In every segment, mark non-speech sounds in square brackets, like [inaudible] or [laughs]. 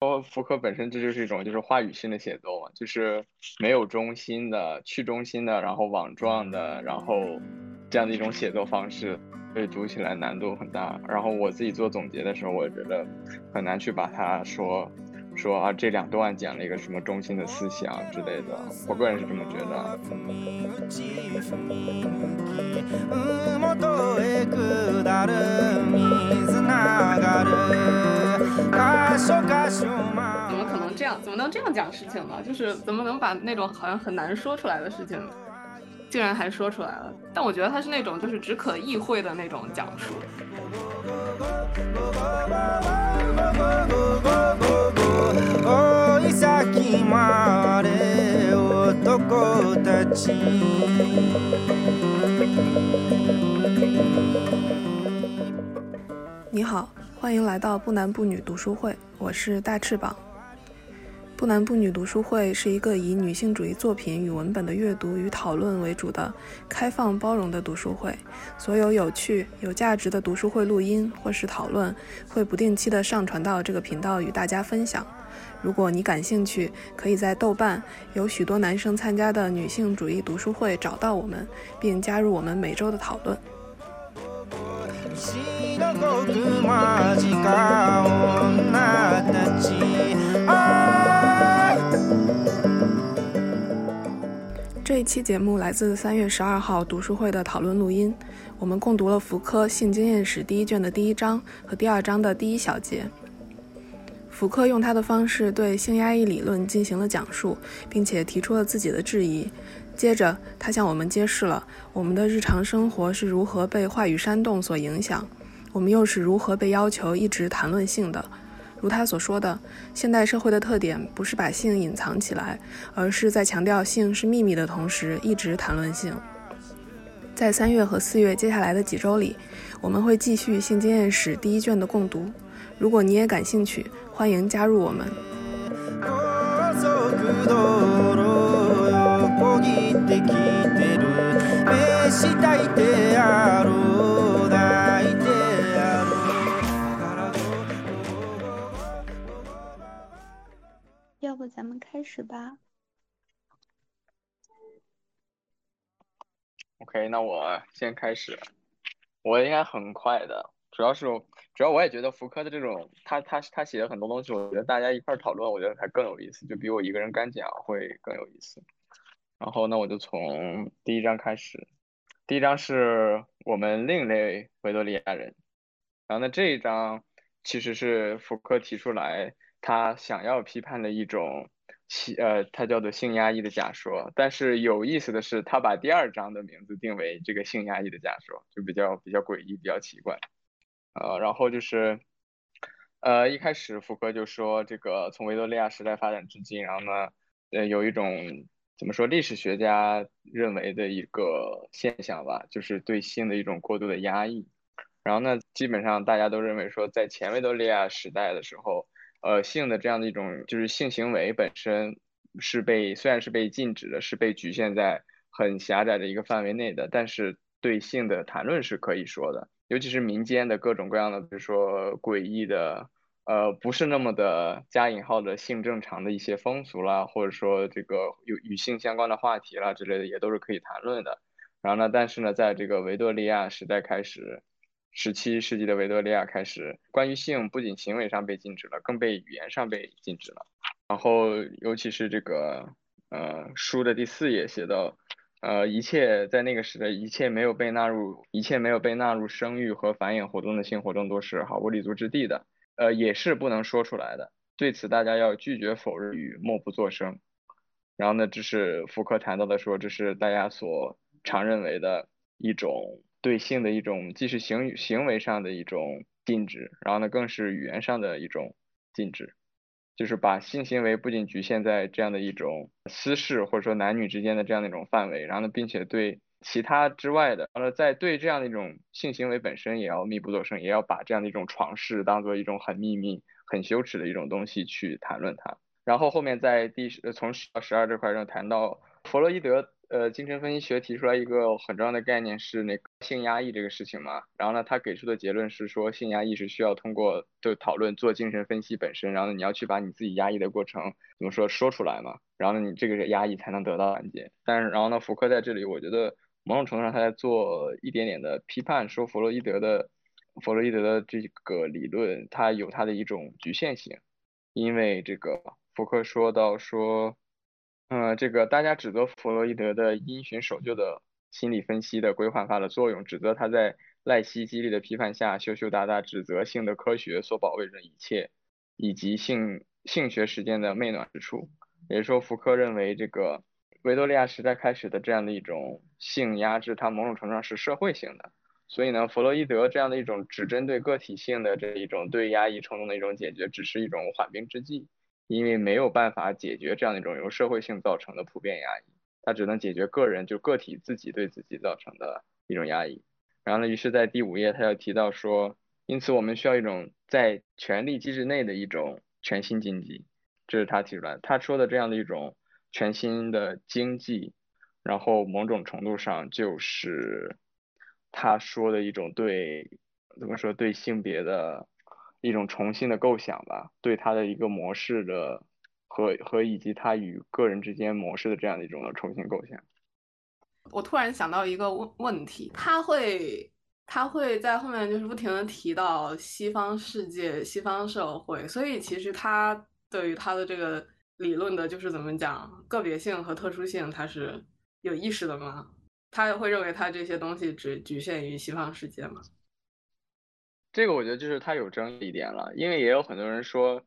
说福柯本身这就是一种就是话语性的写作嘛，就是没有中心的、去中心的，然后网状的，然后这样的一种写作方式，所以读起来难度很大。然后我自己做总结的时候，我觉得很难去把它说说啊这两段讲了一个什么中心的思想之类的，我个人是这么觉得。怎么可能这样？怎么能这样讲事情呢？就是怎么能把那种好像很难说出来的事情，竟然还说出来了？但我觉得他是那种就是只可意会的那种讲述。你好。欢迎来到不男不女读书会，我是大翅膀。不男不女读书会是一个以女性主义作品与文本的阅读与讨论为主的开放包容的读书会。所有有趣、有价值的读书会录音或是讨论会不定期的上传到这个频道与大家分享。如果你感兴趣，可以在豆瓣有许多男生参加的女性主义读书会找到我们，并加入我们每周的讨论。这一期节目来自三月十二号读书会的讨论录音，我们共读了福柯《性经验史》第一卷的第一章和第二章的第一小节。福柯用他的方式对性压抑理论进行了讲述，并且提出了自己的质疑。接着，他向我们揭示了我们的日常生活是如何被话语煽动所影响。我们又是如何被要求一直谈论性的？如他所说的，现代社会的特点不是把性隐藏起来，而是在强调性是秘密的同时一直谈论性。在三月和四月接下来的几周里，我们会继续《性经验史》第一卷的共读。如果你也感兴趣，欢迎加入我们。开始吧。OK，那我先开始。我应该很快的，主要是主要我也觉得福柯的这种，他他他写的很多东西，我觉得大家一块讨论，我觉得才更有意思，就比我一个人干讲会更有意思。然后那我就从第一章开始。第一章是我们另类维多利亚人。然后那这一章其实是福柯提出来。他想要批判的一种性，呃，他叫做性压抑的假说。但是有意思的是，他把第二章的名字定为这个性压抑的假说，就比较比较诡异，比较奇怪。呃，然后就是，呃，一开始福柯就说，这个从维多利亚时代发展至今，然后呢，呃，有一种怎么说，历史学家认为的一个现象吧，就是对性的一种过度的压抑。然后呢，基本上大家都认为说，在前维多利亚时代的时候。呃，性的这样的一种就是性行为本身是被虽然是被禁止的，是被局限在很狭窄的一个范围内的，但是对性的谈论是可以说的，尤其是民间的各种各样的，比如说诡异的，呃，不是那么的加引号的性正常的一些风俗啦，或者说这个有与性相关的话题啦之类的，也都是可以谈论的。然后呢，但是呢，在这个维多利亚时代开始。十七世纪的维多利亚开始，关于性不仅行为上被禁止了，更被语言上被禁止了。然后，尤其是这个，呃，书的第四页写到，呃，一切在那个时代，一切没有被纳入，一切没有被纳入生育和繁衍活动的性活动都是毫无立足之地的，呃，也是不能说出来的。对此，大家要拒绝否认与默不作声。然后呢，这是福柯谈到的，说这是大家所常认为的一种。对性的一种，既是行行为上的一种禁止，然后呢，更是语言上的一种禁止，就是把性行为不仅局限在这样的一种私事或者说男女之间的这样的一种范围，然后呢，并且对其他之外的，完了在对这样的一种性行为本身也要密不作声，也要把这样的一种床事当做一种很秘密、很羞耻的一种东西去谈论它。然后后面在第十从十到十二这块上谈到弗洛伊德。呃，精神分析学提出来一个很重要的概念是那个性压抑这个事情嘛。然后呢，他给出的结论是说，性压抑是需要通过就讨论做精神分析本身，然后呢，你要去把你自己压抑的过程怎么说说出来嘛。然后呢，你这个压抑才能得到缓解。但是然后呢，福柯在这里，我觉得某种程度上他在做一点点的批判，说弗洛伊德的弗洛伊德的这个理论，它有它的一种局限性，因为这个福柯说到说。嗯，这个大家指责弗洛伊德的因循守旧的心理分析的规范化的作用，指责他在赖希激励的批判下羞羞答答，指责性的科学所保卫着一切，以及性性学实践的媚暖之处。也就是说，福柯认为这个维多利亚时代开始的这样的一种性压制，它某种程度上是社会性的。所以呢，弗洛伊德这样的一种只针对个体性的这一种对压抑冲动的一种解决，只是一种缓兵之计。因为没有办法解决这样一种由社会性造成的普遍压抑，它只能解决个人就个体自己对自己造成的一种压抑。然后呢，于是，在第五页，他要提到说，因此我们需要一种在权力机制内的一种全新经济，这是他提出来。他说的这样的一种全新的经济，然后某种程度上就是他说的一种对怎么说对性别的。一种重新的构想吧，对他的一个模式的和和以及他与个人之间模式的这样的一种的重新构想。我突然想到一个问问题，他会他会在后面就是不停的提到西方世界、西方社会，所以其实他对于他的这个理论的就是怎么讲个别性和特殊性，他是有意识的吗？他会认为他这些东西只局限于西方世界吗？这个我觉得就是他有争议点了，因为也有很多人说，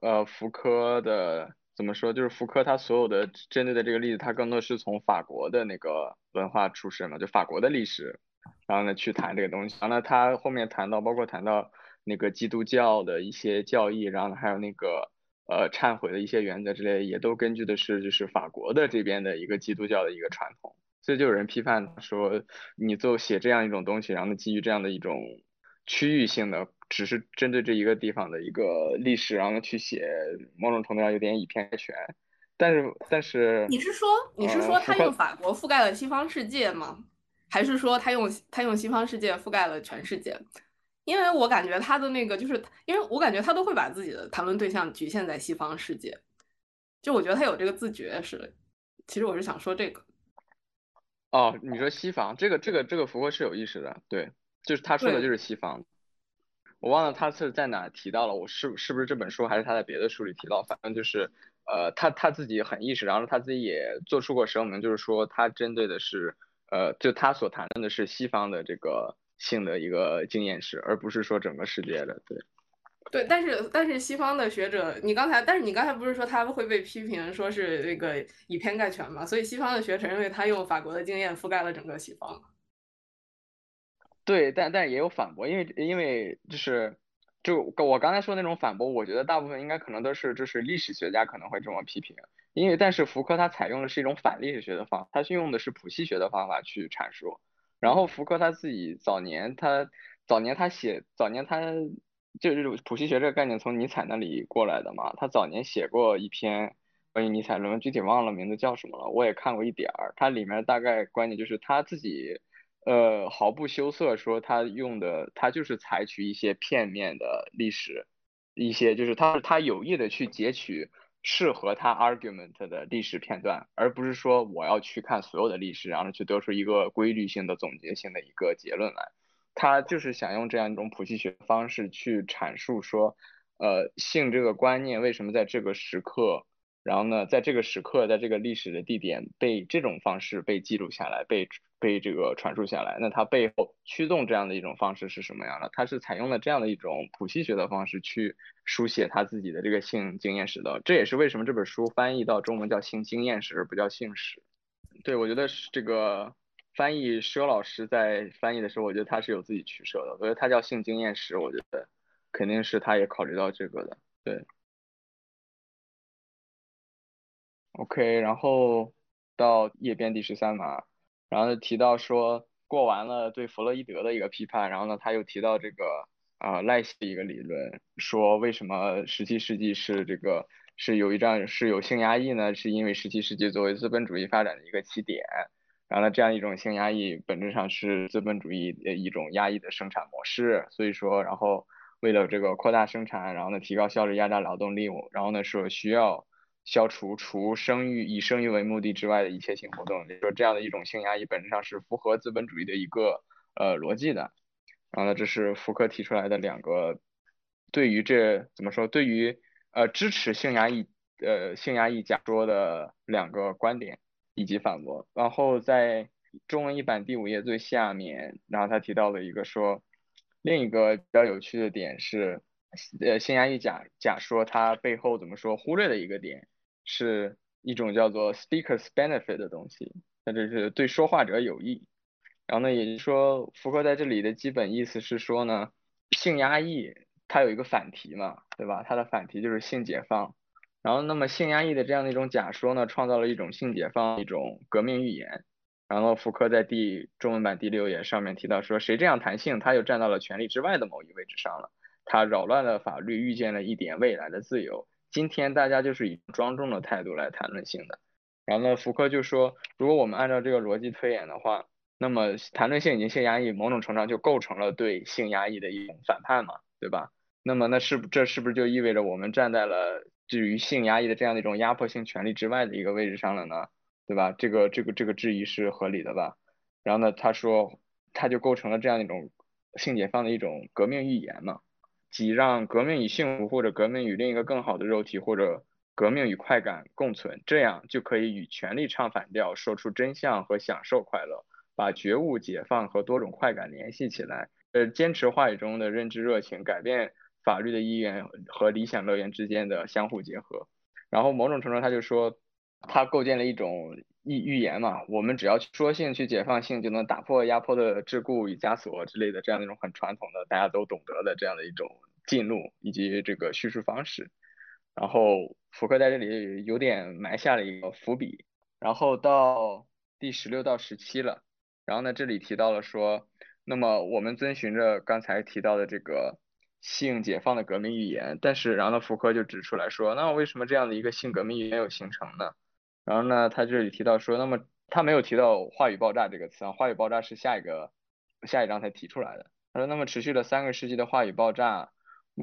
呃，福柯的怎么说，就是福柯他所有的针对的这个例子，他更多是从法国的那个文化出身嘛，就法国的历史，然后呢去谈这个东西，然后呢他后面谈到，包括谈到那个基督教的一些教义，然后呢还有那个呃忏悔的一些原则之类，也都根据的是就是法国的这边的一个基督教的一个传统，所以就有人批判说，你就写这样一种东西，然后呢基于这样的一种。区域性的，只是针对这一个地方的一个历史，然后去写，某种程度上有点以偏概全。但是，但是你是说你是说他用法国覆盖了西方世界吗？还是说他用他用西方世界覆盖了全世界？因为我感觉他的那个就是，因为我感觉他都会把自己的谈论对象局限在西方世界，就我觉得他有这个自觉是。其实我是想说这个。哦，你说西方这个这个这个符合是有意识的，对。就是他说的就是西方，我忘了他是在哪提到了，我是是不是这本书还是他在别的书里提到，反正就是呃他他自己很意识，然后他自己也做出过声明，就是说他针对的是呃就他所谈论的是西方的这个性的一个经验史，而不是说整个世界的，对。对，但是但是西方的学者，你刚才但是你刚才不是说他会被批评说是那个以偏概全嘛？所以西方的学者认为他用法国的经验覆盖了整个西方。对，但但也有反驳，因为因为就是就我刚才说那种反驳，我觉得大部分应该可能都是就是历史学家可能会这么批评，因为但是福柯他采用的是一种反历史学的方，他是用的是谱系学的方法去阐述，然后福柯他自己早年他早年他写早年他就是谱系学这个概念从尼采那里过来的嘛，他早年写过一篇关于尼采论文，具体忘了名字叫什么了，我也看过一点儿，它里面大概观点就是他自己。呃，毫不羞涩说他用的，他就是采取一些片面的历史，一些就是他他有意的去截取适合他 argument 的历史片段，而不是说我要去看所有的历史，然后去得出一个规律性的总结性的一个结论来。他就是想用这样一种谱系学方式去阐述说，呃，性这个观念为什么在这个时刻。然后呢，在这个时刻，在这个历史的地点被这种方式被记录下来，被被这个传输下来，那它背后驱动这样的一种方式是什么样的？它是采用了这样的一种谱系学的方式去书写他自己的这个性经验史的。这也是为什么这本书翻译到中文叫性经验史而不叫性史。对，我觉得是这个翻译佘老师在翻译的时候，我觉得他是有自己取舍的。我觉得他叫性经验史，我觉得肯定是他也考虑到这个的。对。OK，然后到页边第十三码，然后提到说过完了对弗洛伊德的一个批判，然后呢他又提到这个啊赖希的一个理论，说为什么十七世纪是这个是有一张是有性压抑呢？是因为十七世纪作为资本主义发展的一个起点，然后呢这样一种性压抑本质上是资本主义的一种压抑的生产模式，所以说然后为了这个扩大生产，然后呢提高效率，压榨劳动力，然后呢说需要消除除生育以生育为目的之外的一切性活动，就说这样的一种性压抑本质上是符合资本主义的一个呃逻辑的。然后呢，这是福柯提出来的两个，对于这怎么说？对于呃支持性压抑呃性压抑假说的两个观点以及反驳。然后在中文译版第五页最下面，然后他提到了一个说，另一个比较有趣的点是，呃性压抑假假说它背后怎么说忽略的一个点，是一种叫做 speakers benefit 的东西，那这是对说话者有益。然后呢，也就是说，福柯在这里的基本意思是说呢，性压抑它有一个反题嘛，对吧？它的反题就是性解放。然后，那么性压抑的这样的一种假说呢，创造了一种性解放一种革命预言。然后，福柯在第中文版第六页上面提到说，谁这样谈性，他就站到了权力之外的某一位置上了。他扰乱了法律，预见了一点未来的自由。今天大家就是以庄重的态度来谈论性的。然后呢，福柯就说，如果我们按照这个逻辑推演的话。那么谈论性以及性压抑，某种程度上就构成了对性压抑的一种反叛嘛，对吧？那么那是不这是不是就意味着我们站在了至于性压抑的这样的一种压迫性权利之外的一个位置上了呢？对吧？这个这个这个质疑是合理的吧？然后呢，他说他就构成了这样一种性解放的一种革命预言嘛，即让革命与幸福或者革命与另一个更好的肉体或者革命与快感共存，这样就可以与权力唱反调，说出真相和享受快乐。把觉悟、解放和多种快感联系起来，呃，坚持话语中的认知热情，改变法律的意愿和理想乐园之间的相互结合。然后某种程度，他就说，他构建了一种预预言嘛，我们只要说性去解放性，就能打破压迫的桎梏与枷锁之类的这样一种很传统的大家都懂得的这样的一种进路以及这个叙述方式。然后福柯在这里有点埋下了一个伏笔。然后到第十六到十七了。然后呢，这里提到了说，那么我们遵循着刚才提到的这个性解放的革命预言，但是然后呢，福柯就指出来说，那为什么这样的一个性革命没有形成呢？然后呢，他这里提到说，那么他没有提到话语爆炸这个词啊，话语爆炸是下一个下一章才提出来的。他说，那么持续了三个世纪的话语爆炸，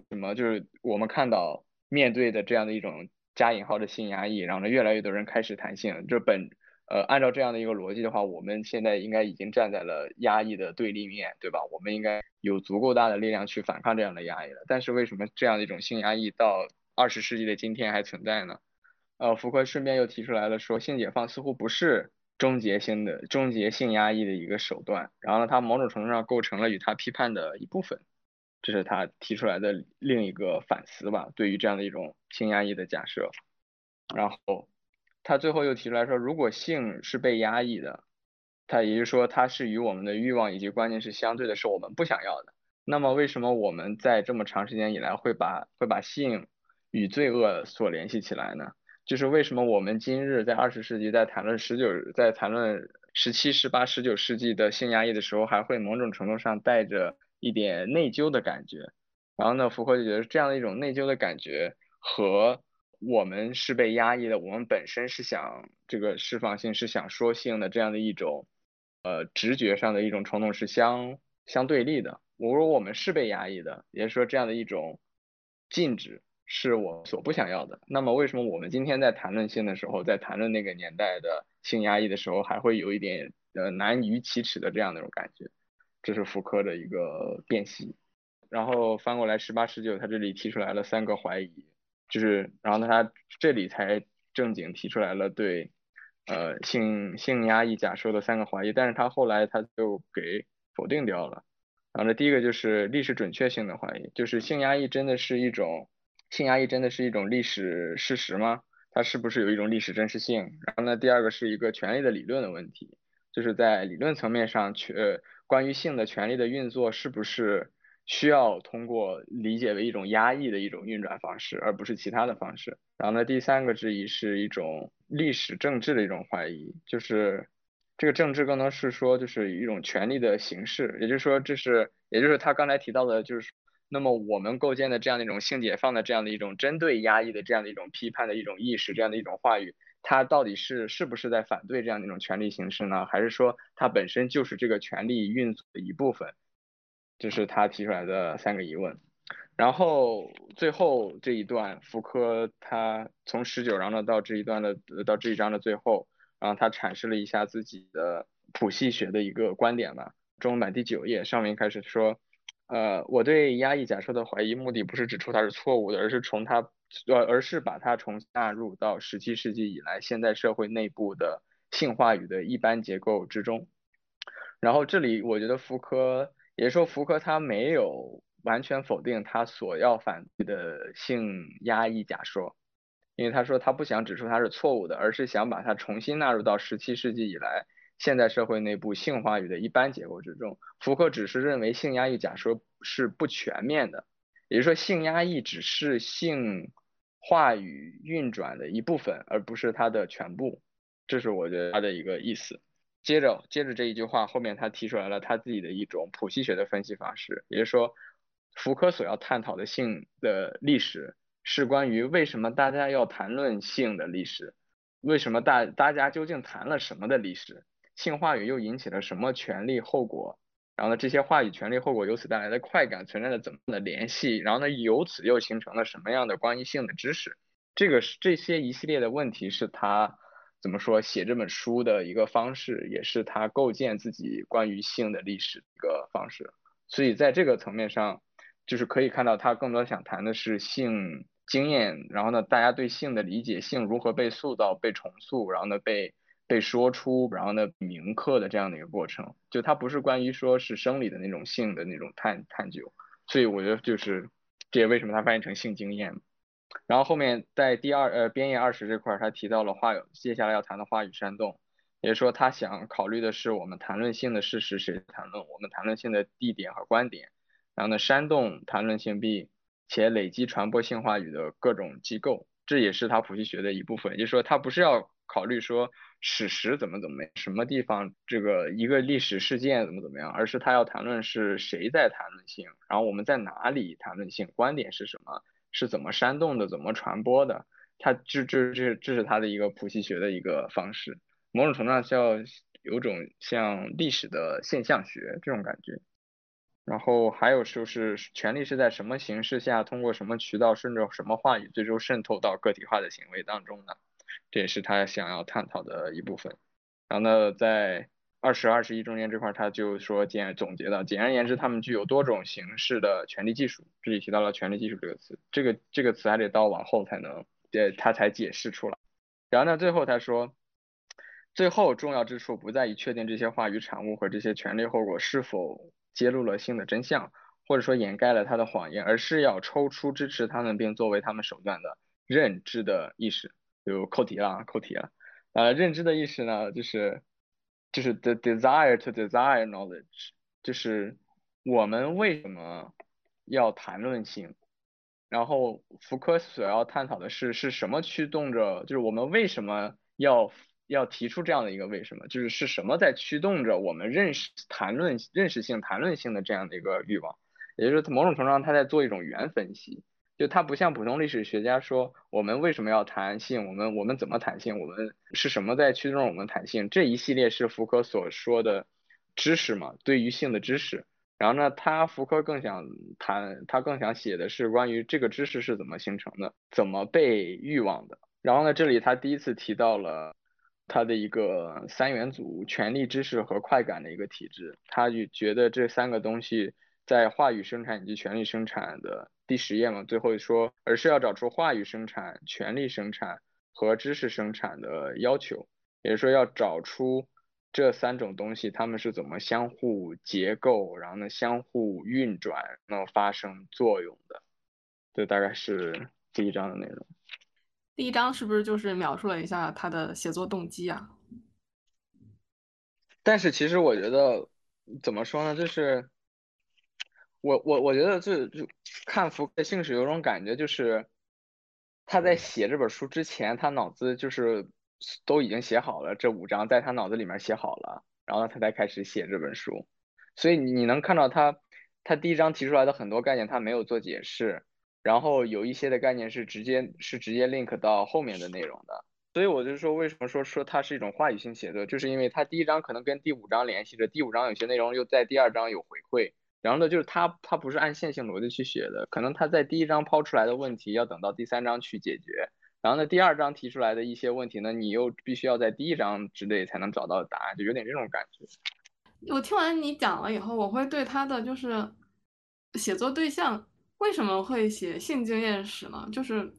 什么就是我们看到面对的这样的一种加引号的性压抑，然后呢，越来越多人开始谈性，这本。呃，按照这样的一个逻辑的话，我们现在应该已经站在了压抑的对立面，对吧？我们应该有足够大的力量去反抗这样的压抑了。但是为什么这样的一种性压抑到二十世纪的今天还存在呢？呃，福柯顺便又提出来了，说性解放似乎不是终结性的终结性压抑的一个手段，然后呢，它某种程度上构成了与他批判的一部分，这是他提出来的另一个反思吧，对于这样的一种性压抑的假设，然后。他最后又提出来说，如果性是被压抑的，他也就是说，它是与我们的欲望以及观念是相对的，是我们不想要的。那么，为什么我们在这么长时间以来会把会把性与罪恶所联系起来呢？就是为什么我们今日在二十世纪在谈论十九在谈论十七、十八、十九世纪的性压抑的时候，还会某种程度上带着一点内疚的感觉？然后呢，福柯就觉得这样的一种内疚的感觉和。我们是被压抑的，我们本身是想这个释放性，是想说性的这样的一种，呃，直觉上的一种冲动是相相对立的。我说我们是被压抑的，也就是说这样的一种禁止是我所不想要的。那么为什么我们今天在谈论性的时候，在谈论那个年代的性压抑的时候，还会有一点呃难于启齿的这样的一种感觉？这是福柯的一个辨析。然后翻过来十八十九，他这里提出来了三个怀疑。就是，然后呢，他这里才正经提出来了对，呃，性性压抑假说的三个怀疑，但是他后来他就给否定掉了。然后呢，第一个就是历史准确性的怀疑，就是性压抑真的是一种，性压抑真的是一种历史事实吗？它是不是有一种历史真实性？然后呢，第二个是一个权利的理论的问题，就是在理论层面上，权关于性的权利的运作是不是？需要通过理解为一种压抑的一种运转方式，而不是其他的方式。然后呢，第三个质疑是一种历史政治的一种怀疑，就是这个政治更多是说就是一种权力的形式，也就是说这是，也就是他刚才提到的，就是那么我们构建的这样的一种性解放的这样的一种针对压抑的这样的一种批判的一种意识，这样的一种话语，他到底是是不是在反对这样的一种权力形式呢？还是说他本身就是这个权力运作的一部分？这是他提出来的三个疑问。然后最后这一段，福柯他从十九章的到这一段的到这一章的最后，然后他阐释了一下自己的谱系学的一个观点吧。中文版第九页上面开始说。呃，我对压抑假设的怀疑，目的不是指出它是错误的，而是从它，呃，而是把它重纳入到十七世纪以来现代社会内部的性话语的一般结构之中。然后这里我觉得福柯，也就是说福柯他没有完全否定他所要反对的性压抑假说，因为他说他不想指出它是错误的，而是想把它重新纳入到十七世纪以来。现代社会内部性话语的一般结构之中，福柯只是认为性压抑假说是不全面的，也就是说性压抑只是性话语运转的一部分，而不是它的全部。这是我觉得他的一个意思。接着，接着这一句话后面他提出来了他自己的一种谱系学的分析方式，也就是说，福柯所要探讨的性的历史是关于为什么大家要谈论性的历史，为什么大大家究竟谈了什么的历史。性话语又引起了什么权利后果？然后呢，这些话语权利后果由此带来的快感存在着怎么的联系？然后呢，由此又形成了什么样的关于性的知识？这个是这些一系列的问题是他怎么说写这本书的一个方式，也是他构建自己关于性的历史一个方式。所以在这个层面上，就是可以看到他更多想谈的是性经验，然后呢，大家对性的理解，性如何被塑造、被重塑，然后呢被。被说出，然后呢，铭刻的这样的一个过程，就它不是关于说是生理的那种性的那种探探究，所以我觉得就是这也为什么它翻译成性经验。然后后面在第二呃编页二十这块，他提到了话接下来要谈的话语煽动，也就是说他想考虑的是我们谈论性的事实谁谈论，我们谈论性的地点和观点，然后呢煽动谈论性并且累积传播性话语的各种机构，这也是他谱系学的一部分，也就是说他不是要考虑说。史实怎么怎么样？什么地方这个一个历史事件怎么怎么样？而是他要谈论是谁在谈论性，然后我们在哪里谈论性，观点是什么，是怎么煽动的，怎么传播的？他这这这这是他的一个谱系学的一个方式，某种程度上叫有种像历史的现象学这种感觉。然后还有就是权力是在什么形式下，通过什么渠道，顺着什么话语，最终渗透到个体化的行为当中的？这也是他想要探讨的一部分。然后呢，在二十二十一中间这块，他就说简总结的，简而言之，他们具有多种形式的权力技术。这里提到了权力技术这个词，这个这个词还得到往后才能，呃，他才解释出来。然后呢，最后他说，最后重要之处不在于确定这些话语产物和这些权利后果是否揭露了性的真相，或者说掩盖了他的谎言，而是要抽出支持他们并作为他们手段的认知的意识。就扣题了，扣题了。呃，认知的意识呢，就是就是 the desire to desire knowledge，就是我们为什么要谈论性？然后福柯所要探讨的是是什么驱动着，就是我们为什么要要提出这样的一个为什么？就是是什么在驱动着我们认识谈论认识性谈论性的这样的一个欲望？也就是某种程度上他在做一种原分析。就它不像普通历史学家说，我们为什么要谈性？我们我们怎么谈性？我们是什么在驱动我们谈性？这一系列是福柯所说的知识嘛？对于性的知识。然后呢，他福柯更想谈，他更想写的是关于这个知识是怎么形成的，怎么被欲望的。然后呢，这里他第一次提到了他的一个三元组：权力、知识和快感的一个体制。他就觉得这三个东西在话语生产以及权力生产的。第十页嘛，最后说，而是要找出话语生产、权力生产和知识生产的要求，也就是说要找出这三种东西它们是怎么相互结构，然后呢相互运转，然后发生作用的。这大概是第一章的内容。第一章是不是就是描述了一下他的写作动机啊？但是其实我觉得怎么说呢，就是。我我我觉得这就看福克性史有种感觉，就是他在写这本书之前，他脑子就是都已经写好了这五章，在他脑子里面写好了，然后他才开始写这本书。所以你能看到他他第一章提出来的很多概念他没有做解释，然后有一些的概念是直接是直接 link 到后面的内容的。所以我就说，为什么说说它是一种话语性写作，就是因为它第一章可能跟第五章联系着，第五章有些内容又在第二章有回馈，然后呢，就是它它不是按线性逻辑去写的，可能它在第一章抛出来的问题要等到第三章去解决，然后呢，第二章提出来的一些问题呢，你又必须要在第一章之内才能找到答案，就有点这种感觉。我听完你讲了以后，我会对他的就是写作对象为什么会写性经验史呢？就是。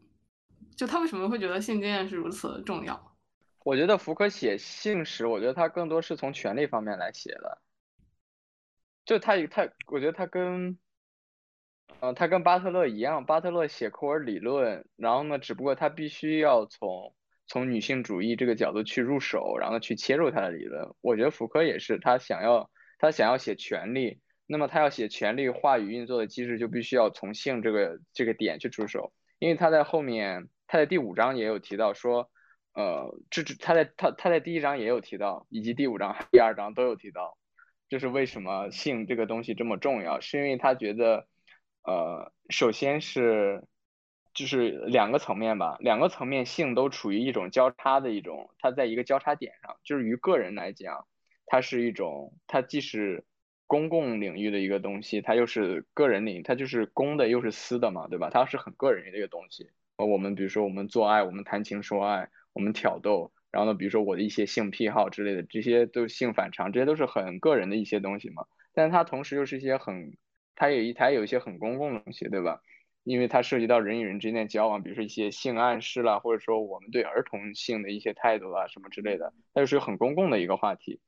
就他为什么会觉得性经验是如此重要？我觉得福柯写性史，我觉得他更多是从权力方面来写的。就他他，我觉得他跟，呃，他跟巴特勒一样，巴特勒写库尔理论，然后呢，只不过他必须要从从女性主义这个角度去入手，然后去切入他的理论。我觉得福柯也是，他想要他想要写权力，那么他要写权力话语运作的机制，就必须要从性这个这个点去出手，因为他在后面。他在第五章也有提到说，呃，这这他在他他在第一章也有提到，以及第五章、第二章都有提到，就是为什么性这个东西这么重要，是因为他觉得，呃，首先是就是两个层面吧，两个层面性都处于一种交叉的一种，它在一个交叉点上，就是于个人来讲，它是一种，它既是公共领域的一个东西，它又是个人领域，它就是公的又是私的嘛，对吧？它是很个人的一个东西。呃，我们比如说我们做爱，我们谈情说爱，我们挑逗，然后呢，比如说我的一些性癖好之类的，这些都性反常，这些都是很个人的一些东西嘛。但是它同时又是一些很，它有一它有一些很公共的东西，对吧？因为它涉及到人与人之间的交往，比如说一些性暗示啦，或者说我们对儿童性的一些态度啊什么之类的，它就是很公共的一个话题，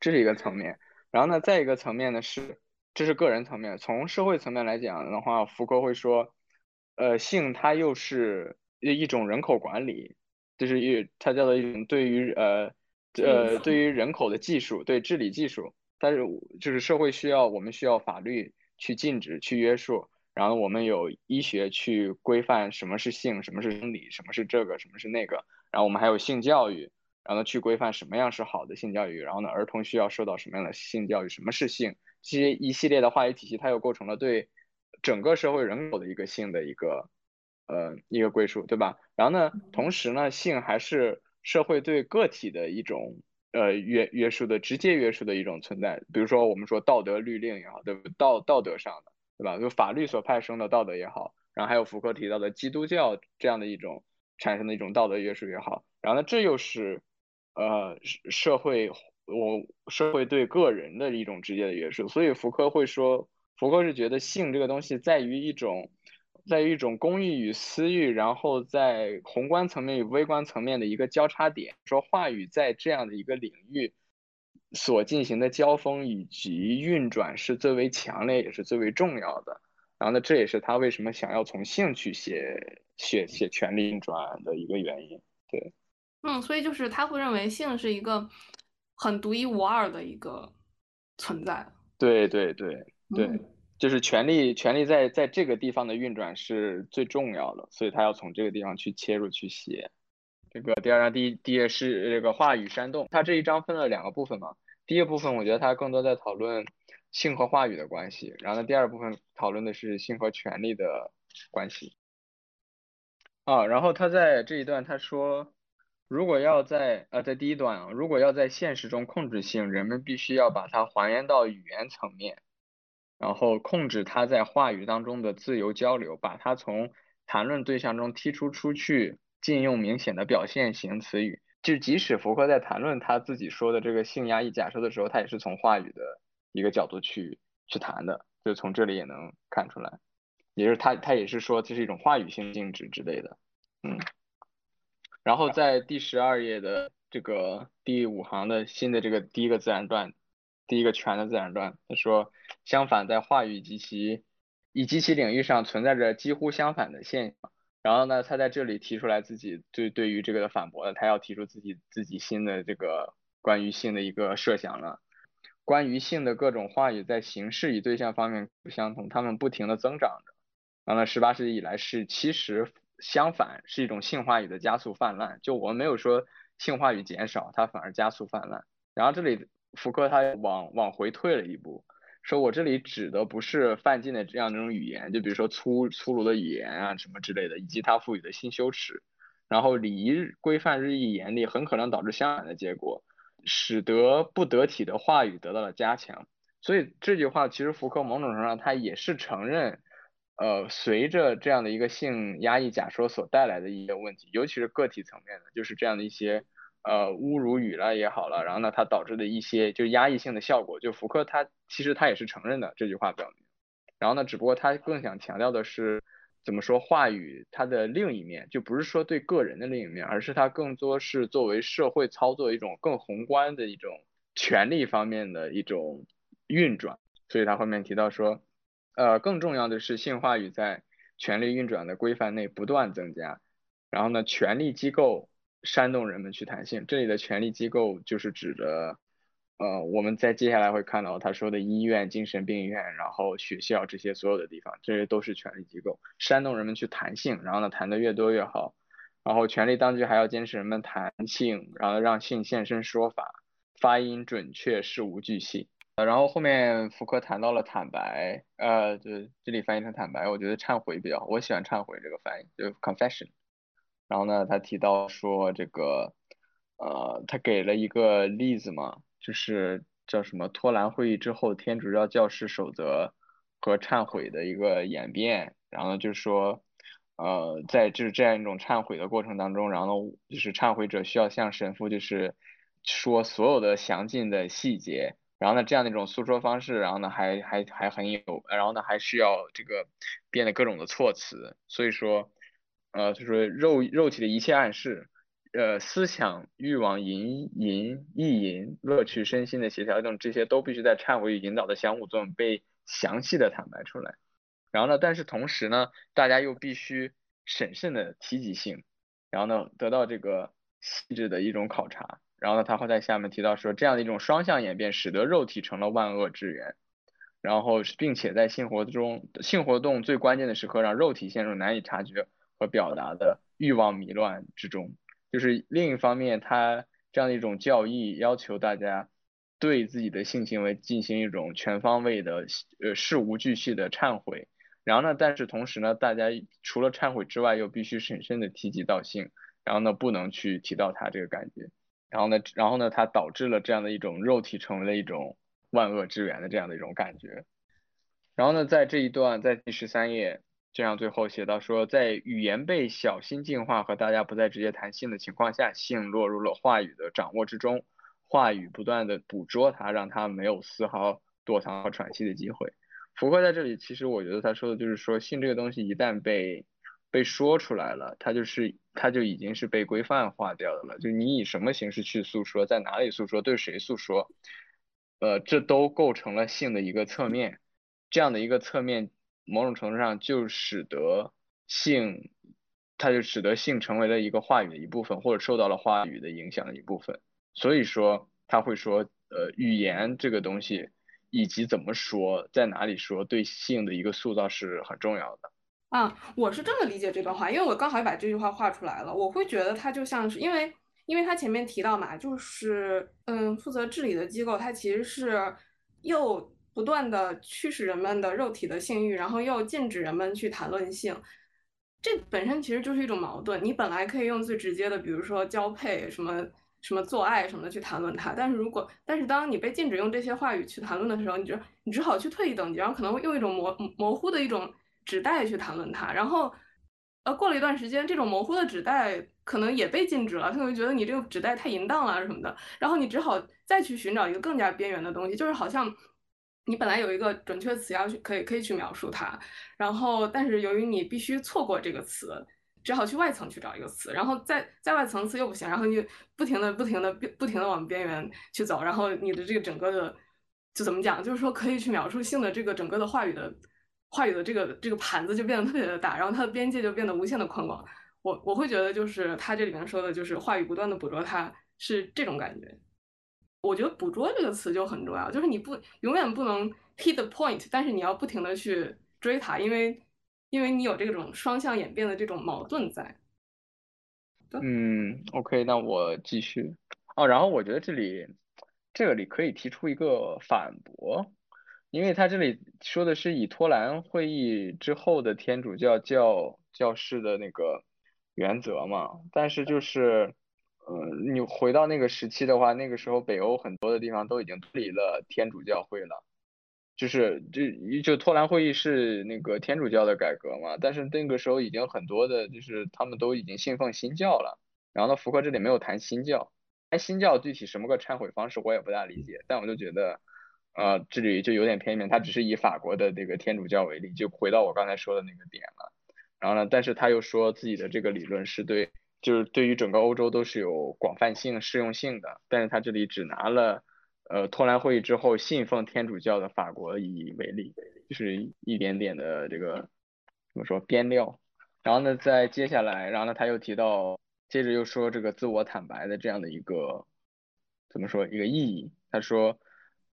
这是一个层面。然后呢，再一个层面呢是，这是个人层面。从社会层面来讲的话，福柯会说。呃，性它又是一种人口管理，就是一它叫做一种对于呃呃对于人口的技术，对治理技术。但是就是社会需要，我们需要法律去禁止、去约束，然后我们有医学去规范什么是性，什么是生理，什么是这个，什么是那个。然后我们还有性教育，然后去规范什么样是好的性教育。然后呢，儿童需要受到什么样的性教育？什么是性？这些一系列的话语体系，它又构成了对。整个社会人口的一个性的一个呃一个归属，对吧？然后呢，同时呢，性还是社会对个体的一种呃约约束的直接约束的一种存在。比如说我们说道德律令也好，对不？道道德上的，对吧？就法律所派生的道德也好，然后还有福柯提到的基督教这样的一种产生的一种道德约束也好，然后呢，这又是呃社会我社会对个人的一种直接的约束。所以福柯会说。福柯是觉得性这个东西在于一种，在一种公欲与私欲，然后在宏观层面与微观层面的一个交叉点。说话语在这样的一个领域所进行的交锋以及运转是最为强烈，也是最为重要的。然后呢，这也是他为什么想要从性去写写写权力运转的一个原因。对，嗯，所以就是他会认为性是一个很独一无二的一个存在。对对对。对，就是权力，权力在在这个地方的运转是最重要的，所以他要从这个地方去切入去写。这个第二章第一第一是这个话语煽动，它这一章分了两个部分嘛。第一部分我觉得它更多在讨论性和话语的关系，然后呢第二部分讨论的是性和权力的关系。啊，然后他在这一段他说，如果要在呃在第一段啊，如果要在现实中控制性，人们必须要把它还原到语言层面。然后控制他在话语当中的自由交流，把他从谈论对象中剔除出去，禁用明显的表现型词语。就即使福柯在谈论他自己说的这个性压抑假设的时候，他也是从话语的一个角度去去谈的，就从这里也能看出来，也就是他他也是说这是一种话语性禁止之类的，嗯。然后在第十二页的这个第五行的新的这个第一个自然段。第一个全的自然段，他说，相反，在话语及其以及其领域上存在着几乎相反的现象。然后呢，他在这里提出来自己对对于这个的反驳了，他要提出自己自己新的这个关于性的一个设想了。关于性的各种话语在形式与对象方面不相同，他们不停的增长着。然后呢，十八世纪以来是其实相反，是一种性话语的加速泛滥。就我们没有说性话语减少，它反而加速泛滥。然后这里。福柯他往往回退了一步，说我这里指的不是范进的这样一种语言，就比如说粗粗鲁的语言啊什么之类的，以及他赋予的新羞耻。然后礼仪规范日益严厉，很可能导致相反的结果，使得不得体的话语得到了加强。所以这句话其实福柯某种程度上他也是承认，呃，随着这样的一个性压抑假说所带来的一些问题，尤其是个体层面的，就是这样的一些呃侮辱语了也好了，然后呢，它导致的一些就压抑性的效果，就福柯他其实他也是承认的这句话表明，然后呢，只不过他更想强调的是。怎么说话语它的另一面，就不是说对个人的另一面，而是它更多是作为社会操作一种更宏观的一种权力方面的一种运转。所以他后面提到说，呃，更重要的是性话语在权力运转的规范内不断增加，然后呢，权力机构煽动人们去谈性。这里的权力机构就是指的。呃，我们在接下来会看到他说的医院、精神病院，然后学校这些所有的地方，这些都是权力机构煽动人们去谈性，然后呢谈的越多越好，然后权力当局还要坚持人们谈性，然后让性现身说法，发音准确，事无巨细。呃，然后后面福柯谈到了坦白，呃，就这里翻译成坦白，我觉得忏悔比较好，我喜欢忏悔这个翻译，就 confession。然后呢，他提到说这个，呃，他给了一个例子嘛。就是叫什么托兰会议之后天主教教士守则和忏悔的一个演变，然后就是说，呃，在就是这样一种忏悔的过程当中，然后就是忏悔者需要向神父就是说所有的详尽的细节，然后呢这样的一种诉说方式，然后呢还还还很有，然后呢还需要这个变得各种的措辞，所以说，呃就是肉肉体的一切暗示。呃，思想、欲望、淫淫、意淫、乐趣、身心的协调等，这些都必须在忏悔与引导的相互作用被详细的坦白出来。然后呢，但是同时呢，大家又必须审慎的提及性，然后呢，得到这个细致的一种考察。然后呢，他会在下面提到说，这样的一种双向演变，使得肉体成了万恶之源。然后，并且在性活中，性活动最关键的时刻，让肉体陷入难以察觉和表达的欲望迷乱之中。就是另一方面，他这样的一种教义要求大家对自己的性行为进行一种全方位的呃事无巨细的忏悔，然后呢，但是同时呢，大家除了忏悔之外，又必须审慎的提及到性，然后呢，不能去提到他这个感觉，然后呢，然后呢，它导致了这样的一种肉体成为了一种万恶之源的这样的一种感觉，然后呢，在这一段在第十三页。这样最后写到说，在语言被小心净化和大家不再直接谈性的情况下，性落入了话语的掌握之中，话语不断的捕捉它，让它没有丝毫躲藏和喘息的机会。福柯在这里其实我觉得他说的就是说，性这个东西一旦被被说出来了，它就是它就已经是被规范化掉的了。就你以什么形式去诉说，在哪里诉说，对谁诉说，呃，这都构成了性的一个侧面，这样的一个侧面。某种程度上就使得性，它就使得性成为了一个话语的一部分，或者受到了话语的影响的一部分。所以说他会说，呃，语言这个东西以及怎么说，在哪里说，对性的一个塑造是很重要的。啊，我是这么理解这段话，因为我刚好也把这句话画出来了。我会觉得它就像是，因为因为他前面提到嘛，就是嗯，负责治理的机构，它其实是又。不断的驱使人们的肉体的性欲，然后又禁止人们去谈论性，这本身其实就是一种矛盾。你本来可以用最直接的，比如说交配、什么什么做爱什么的去谈论它，但是如果但是当你被禁止用这些话语去谈论的时候，你就你只好去退一等级，然后可能用一种模模糊的一种纸袋去谈论它，然后呃过了一段时间，这种模糊的纸袋可能也被禁止了，他会觉得你这个纸袋太淫荡了什么的，然后你只好再去寻找一个更加边缘的东西，就是好像。你本来有一个准确词要去可以可以去描述它，然后但是由于你必须错过这个词，只好去外层去找一个词，然后在在外层次又不行，然后你不停的不停的不停的往边缘去走，然后你的这个整个的就怎么讲，就是说可以去描述性的这个整个的话语的话语的这个这个盘子就变得特别的大，然后它的边界就变得无限的宽广。我我会觉得就是他这里面说的就是话语不断的捕捉它是这种感觉。我觉得“捕捉”这个词就很重要，就是你不永远不能 hit the point，但是你要不停的去追它，因为因为你有这种双向演变的这种矛盾在。嗯，OK，那我继续。哦，然后我觉得这里这里可以提出一个反驳，因为他这里说的是以托兰会议之后的天主教教教士的那个原则嘛，但是就是，呃，你回到那个时期的话，那个时候北欧很多的地方都已经脱离了天主教会了，就是就就托兰会议是那个天主教的改革嘛，但是那个时候已经很多的，就是他们都已经信奉新教了，然后呢，福克这里没有谈新教，谈新教具体什么个忏悔方式我也不大理解，但我就觉得。呃，这里就有点偏面，他只是以法国的这个天主教为例，就回到我刚才说的那个点了。然后呢，但是他又说自己的这个理论是对，就是对于整个欧洲都是有广泛性、适用性的。但是他这里只拿了呃托兰会议之后信奉天主教的法国以为例，就是一点点的这个怎么说边料。然后呢，在接下来，然后呢他又提到，接着又说这个自我坦白的这样的一个怎么说一个意义，他说。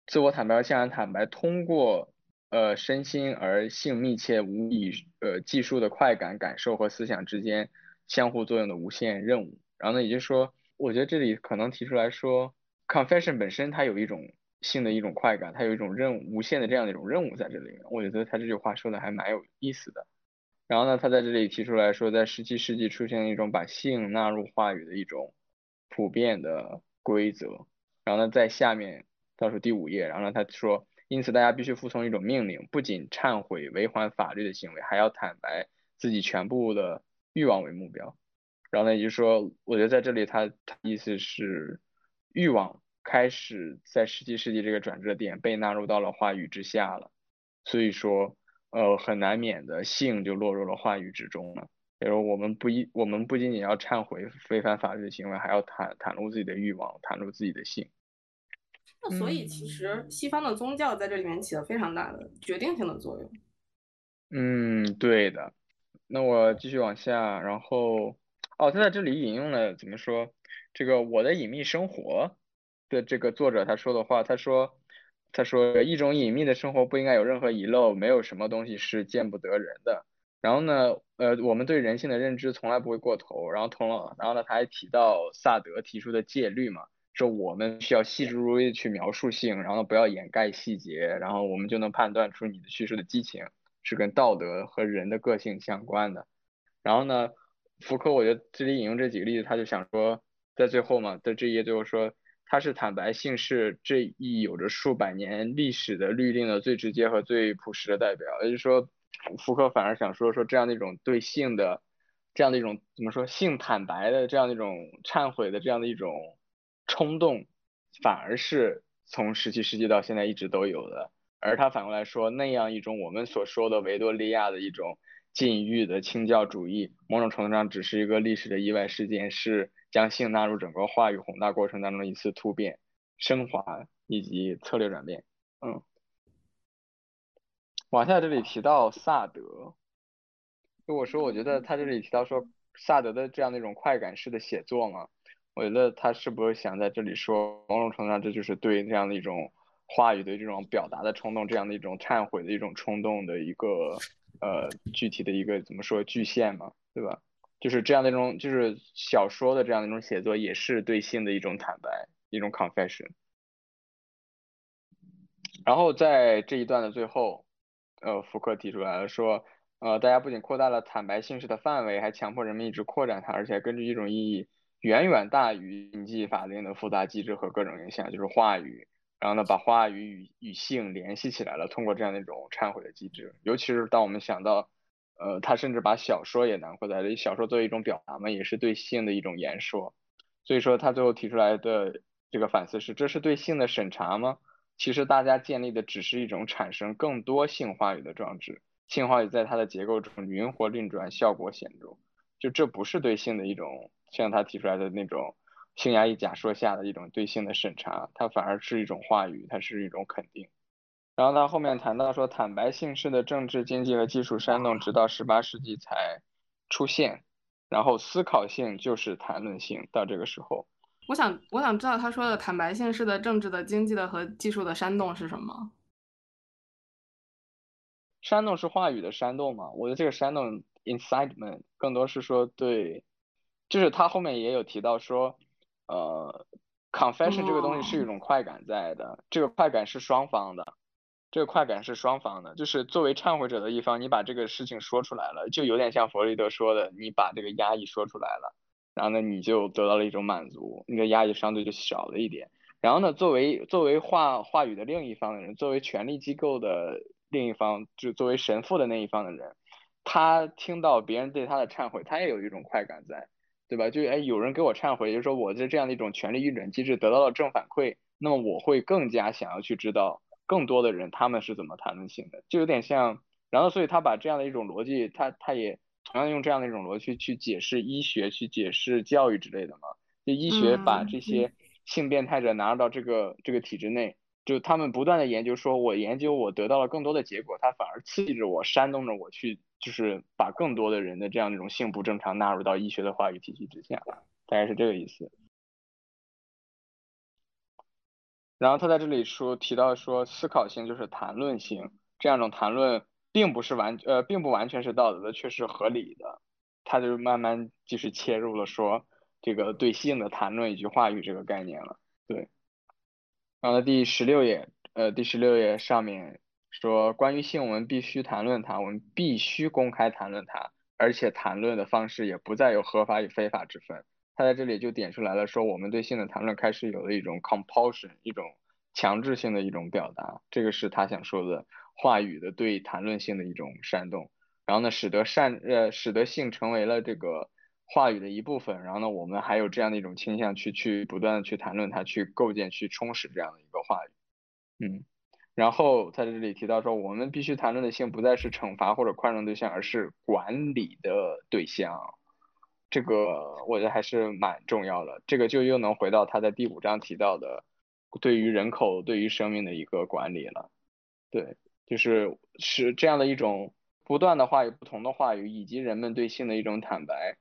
自我坦白和向人坦白，通过呃身心而性密切无以呃计数的快感感受和思想之间相互作用的无限任务。然后呢，也就是说，我觉得这里可能提出来说，confession 本身它有一种性的一种快感，它有一种任务无限的这样的一种任务在这里面。我觉得他这句话说的还蛮有意思的。然后呢，他在这里提出来说，在十七世纪出现一种把性纳入话语的一种普遍的规则。然后呢，在下面。倒数第五页，然后呢，他说，因此大家必须服从一种命令，不仅忏悔违反法律的行为，还要坦白自己全部的欲望为目标。然后呢，也就是说，我觉得在这里他他意思是，欲望开始在十七世纪这个转折点被纳入到了话语之下了，所以说，呃，很难免的性就落入了话语之中了。比如我们不一，我们不仅仅要忏悔违反法律的行为，还要袒袒露自己的欲望，袒露自己的性。那所以其实西方的宗教在这里面起了非常大的决定性的作用。嗯，对的。那我继续往下，然后哦，他在这里引用了怎么说？这个《我的隐秘生活》的这个作者他说的话，他说，他说一种隐秘的生活不应该有任何遗漏，没有什么东西是见不得人的。然后呢，呃，我们对人性的认知从来不会过头。然后同了，然后呢，他还提到萨德提出的戒律嘛。说我们需要细致入微去描述性，然后不要掩盖细节，然后我们就能判断出你的叙述的激情是跟道德和人的个性相关的。然后呢，福柯我觉得这里引用这几个例子，他就想说，在最后嘛，在这一页最后说，他是坦白性是这一有着数百年历史的律令的最直接和最朴实的代表。也就是说，福柯反而想说说这样的一种对性的这样的一种怎么说性坦白的这样的一种忏悔的这样的一种。冲动反而是从十七世纪到现在一直都有的，而他反过来说，那样一种我们所说的维多利亚的一种禁欲的清教主义，某种程度上只是一个历史的意外事件，是将性纳入整个话语宏大过程当中的一次突变、升华以及策略转变。嗯，往下这里提到萨德，就我说，我觉得他这里提到说萨德的这样的一种快感式的写作嘛。我觉得他是不是想在这里说，某种程度上这就是对这样的一种话语的这种表达的冲动，这样的一种忏悔的一种冲动的一个呃具体的一个怎么说具现嘛，对吧？就是这样的一种就是小说的这样的一种写作，也是对性的一种坦白，一种 confession。然后在这一段的最后，呃，福克提出来了说，呃，大家不仅扩大了坦白性事的范围，还强迫人们一直扩展它，而且根据一种意义。远远大于经济法令的复杂机制和各种影响，就是话语，然后呢，把话语与与性联系起来了，通过这样的一种忏悔的机制，尤其是当我们想到，呃，他甚至把小说也囊括在里，小说作为一种表达嘛，也是对性的一种言说，所以说他最后提出来的这个反思是，这是对性的审查吗？其实大家建立的只是一种产生更多性话语的装置，性话语在它的结构中灵活运转，效果显著，就这不是对性的一种。像他提出来的那种性压抑假说下的一种对性的审查，它反而是一种话语，它是一种肯定。然后他后面谈到说，坦白性式的政治、经济和技术煽动，直到十八世纪才出现。然后思考性就是谈论性，到这个时候，我想我想知道他说的坦白性式的政治的、经济的和技术的煽动是什么？煽动是话语的煽动嘛？我的这个煽动 incitement 更多是说对。就是他后面也有提到说，呃，confession 这个东西是一种快感在的，这个快感是双方的，这个快感是双方的，就是作为忏悔者的一方，你把这个事情说出来了，就有点像弗洛伊德说的，你把这个压抑说出来了，然后呢，你就得到了一种满足，你的压抑相对就小了一点。然后呢，作为作为话话语的另一方的人，作为权力机构的另一方，就作为神父的那一方的人，他听到别人对他的忏悔，他也有一种快感在，对吧？就哎，有人给我忏悔，就是说我的这样的一种权力运转机制得到了正反馈，那么我会更加想要去知道。更多的人他们是怎么谈论性的，就有点像，然后所以他把这样的一种逻辑，他他也同样用这样的一种逻辑去解释医学，去解释教育之类的嘛。就医学把这些性变态者纳入到这个这个体制内，就他们不断的研究，说我研究我得到了更多的结果，他反而刺激着我，煽动着我去，就是把更多的人的这样一种性不正常纳入到医学的话语体系之下，大概是这个意思。然后他在这里说提到说思考性就是谈论性，这样一种谈论并不是完呃并不完全是道德的，却是合理的。他就慢慢就是切入了说这个对性的谈论以及话语这个概念了。对。然后第十六页呃第十六页上面说关于性我们必须谈论它，我们必须公开谈论它，而且谈论的方式也不再有合法与非法之分。他在这里就点出来了，说我们对性的谈论开始有了一种 compulsion，一种强制性的一种表达，这个是他想说的话语的对谈论性的一种煽动，然后呢，使得善呃使得性成为了这个话语的一部分，然后呢，我们还有这样的一种倾向去去不断的去谈论它，去构建去充实这样的一个话语，嗯，然后在这里提到说，我们必须谈论的性不再是惩罚或者宽容对象，而是管理的对象。这个我觉得还是蛮重要的，这个就又能回到他在第五章提到的，对于人口、对于生命的一个管理了。对，就是是这样的一种不断的话语、不同的话语，以及人们对性的一种坦白，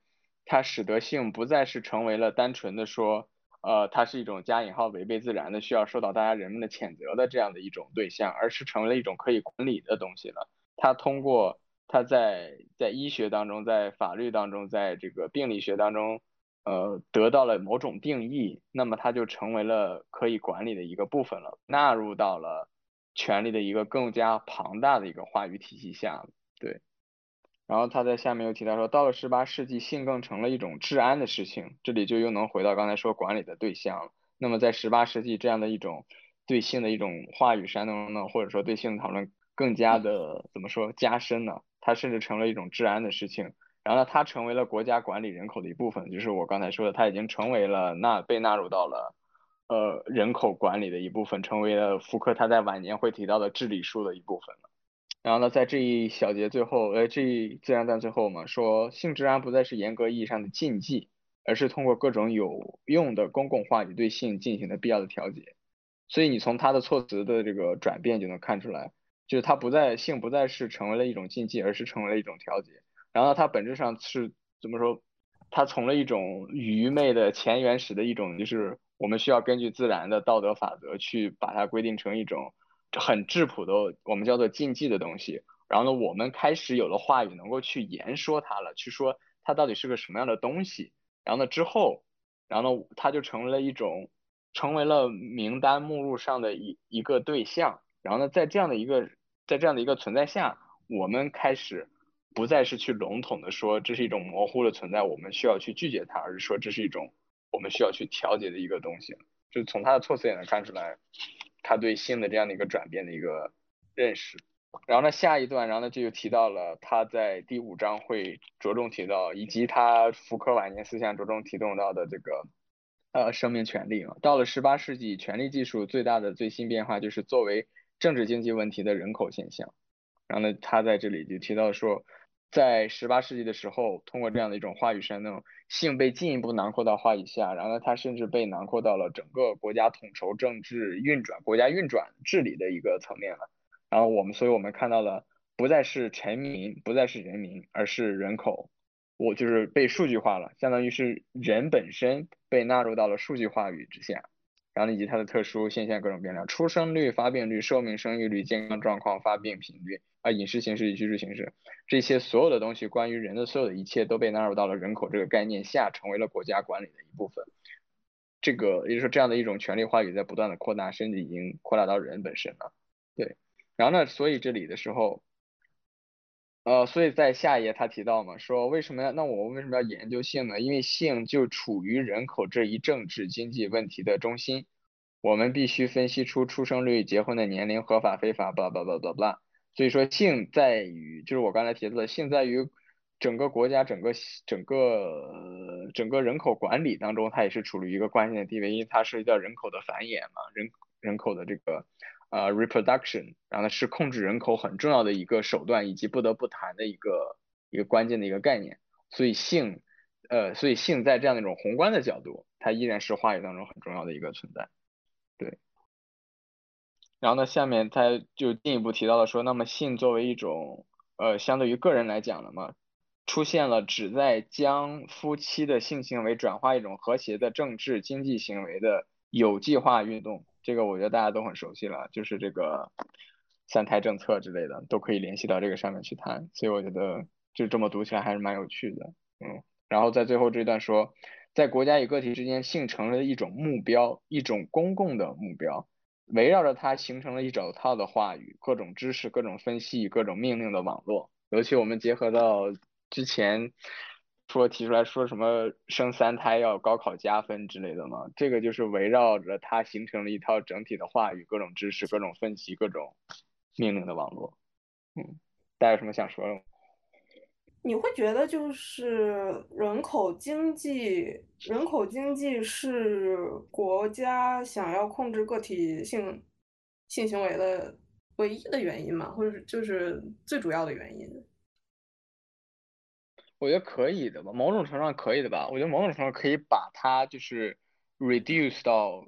它使得性不再是成为了单纯的说，呃，它是一种加引号违背自然的，需要受到大家人们的谴责的这样的一种对象，而是成为了一种可以管理的东西了。它通过。它在在医学当中，在法律当中，在这个病理学当中，呃，得到了某种定义，那么它就成为了可以管理的一个部分了，纳入到了权力的一个更加庞大的一个话语体系下。对。然后他在下面又提到说，到了十八世纪，性更成了一种治安的事情，这里就又能回到刚才说管理的对象了。那么在十八世纪这样的一种对性的一种话语煽动呢，或者说对性的讨论更加的怎么说加深呢？它甚至成了一种治安的事情，然后呢，它成为了国家管理人口的一部分，就是我刚才说的，它已经成为了纳被纳入到了呃人口管理的一部分，成为了福柯他在晚年会提到的治理术的一部分了。然后呢，在这一小节最后，呃，这一自然段最后嘛，说性治安不再是严格意义上的禁忌，而是通过各种有用的公共话语对性进行的必要的调节。所以你从他的措辞的这个转变就能看出来。就是它不再性不再是成为了一种禁忌，而是成为了一种调节。然后它本质上是怎么说？它从了一种愚昧的前原始的一种，就是我们需要根据自然的道德法则去把它规定成一种很质朴的，我们叫做禁忌的东西。然后呢，我们开始有了话语能够去言说它了，去说它到底是个什么样的东西。然后呢之后，然后呢它就成为了一种，成为了名单目录上的一一个对象。然后呢，在这样的一个在这样的一个存在下，我们开始不再是去笼统的说这是一种模糊的存在，我们需要去拒绝它，而是说这是一种我们需要去调节的一个东西。就从他的措辞也能看出来，他对性的这样的一个转变的一个认识。然后呢，下一段，然后呢，这就提到了他在第五章会着重提到，以及他福柯晚年思想着重提动到的这个呃生命权利嘛。到了十八世纪，权力技术最大的最新变化就是作为政治经济问题的人口现象，然后呢，他在这里就提到说，在十八世纪的时候，通过这样的一种话语煽动，性被进一步囊括到话语下，然后呢，它甚至被囊括到了整个国家统筹政治运转、国家运转治理的一个层面了。然后我们，所以我们看到了，不再是臣民，不再是人民，而是人口，我就是被数据化了，相当于是人本身被纳入到了数据话语之下。然后以及它的特殊现象各种变量，出生率、发病率、寿命、生育率、健康状况、发病频率啊、饮食形式与居住形式，这些所有的东西，关于人的所有的一切都被纳入到了人口这个概念下，成为了国家管理的一部分。这个也就是说，这样的一种权力话语在不断的扩大，甚至已经扩大到人本身了。对，然后呢，所以这里的时候，呃，所以在下一页他提到嘛，说为什么要那我们为什么要研究性呢？因为性就处于人口这一政治经济问题的中心，我们必须分析出出生率、结婚的年龄、合法非法，巴拉巴拉巴拉巴拉。所以说性在于，就是我刚才提到的，性在于整个国家、整个整个整个人口管理当中，它也是处于一个关键的地位，因为它涉及到人口的繁衍嘛，人人口的这个呃 reproduction，然后呢是控制人口很重要的一个手段，以及不得不谈的一个一个关键的一个概念。所以性，呃，所以性在这样的一种宏观的角度，它依然是话语当中很重要的一个存在，对。然后呢，下面他就进一步提到了说，那么性作为一种，呃，相对于个人来讲的嘛，出现了旨在将夫妻的性行为转化一种和谐的政治经济行为的有计划运动。这个我觉得大家都很熟悉了，就是这个三胎政策之类的，都可以联系到这个上面去谈。所以我觉得就这么读起来还是蛮有趣的，嗯。然后在最后这段说，在国家与个体之间，性成了一种目标，一种公共的目标。围绕着它形成了一整套的话语，各种知识、各种分析、各种命令的网络。尤其我们结合到之前说提出来说什么生三胎要高考加分之类的嘛，这个就是围绕着它形成了一套整体的话语、各种知识、各种分析、各种命令的网络。嗯，大家有什么想说的吗？你会觉得就是人口经济，人口经济是国家想要控制个体性性行为的唯一的原因吗？或者就是最主要的原因？我觉得可以的吧，某种程度上可以的吧。我觉得某种程度可以把它就是 reduce 到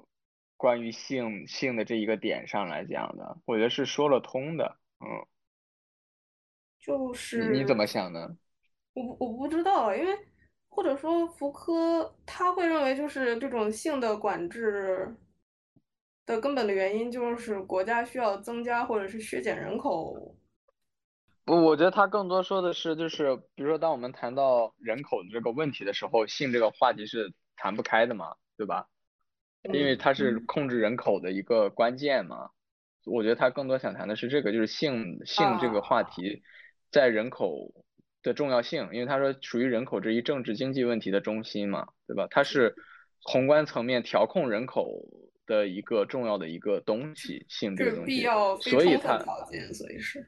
关于性性的这一个点上来讲的，我觉得是说得通的。嗯，就是你怎么想呢？我我不知道，因为或者说福柯他会认为就是这种性的管制的根本的原因就是国家需要增加或者是削减人口。不，我觉得他更多说的是就是比如说当我们谈到人口的这个问题的时候，性这个话题是谈不开的嘛，对吧？因为它是控制人口的一个关键嘛。我觉得他更多想谈的是这个，就是性性这个话题在人口。的重要性，因为他说属于人口这一政治经济问题的中心嘛，对吧？它是宏观层面调控人口的一个重要的一个东西，性这个东西，所以它所以是，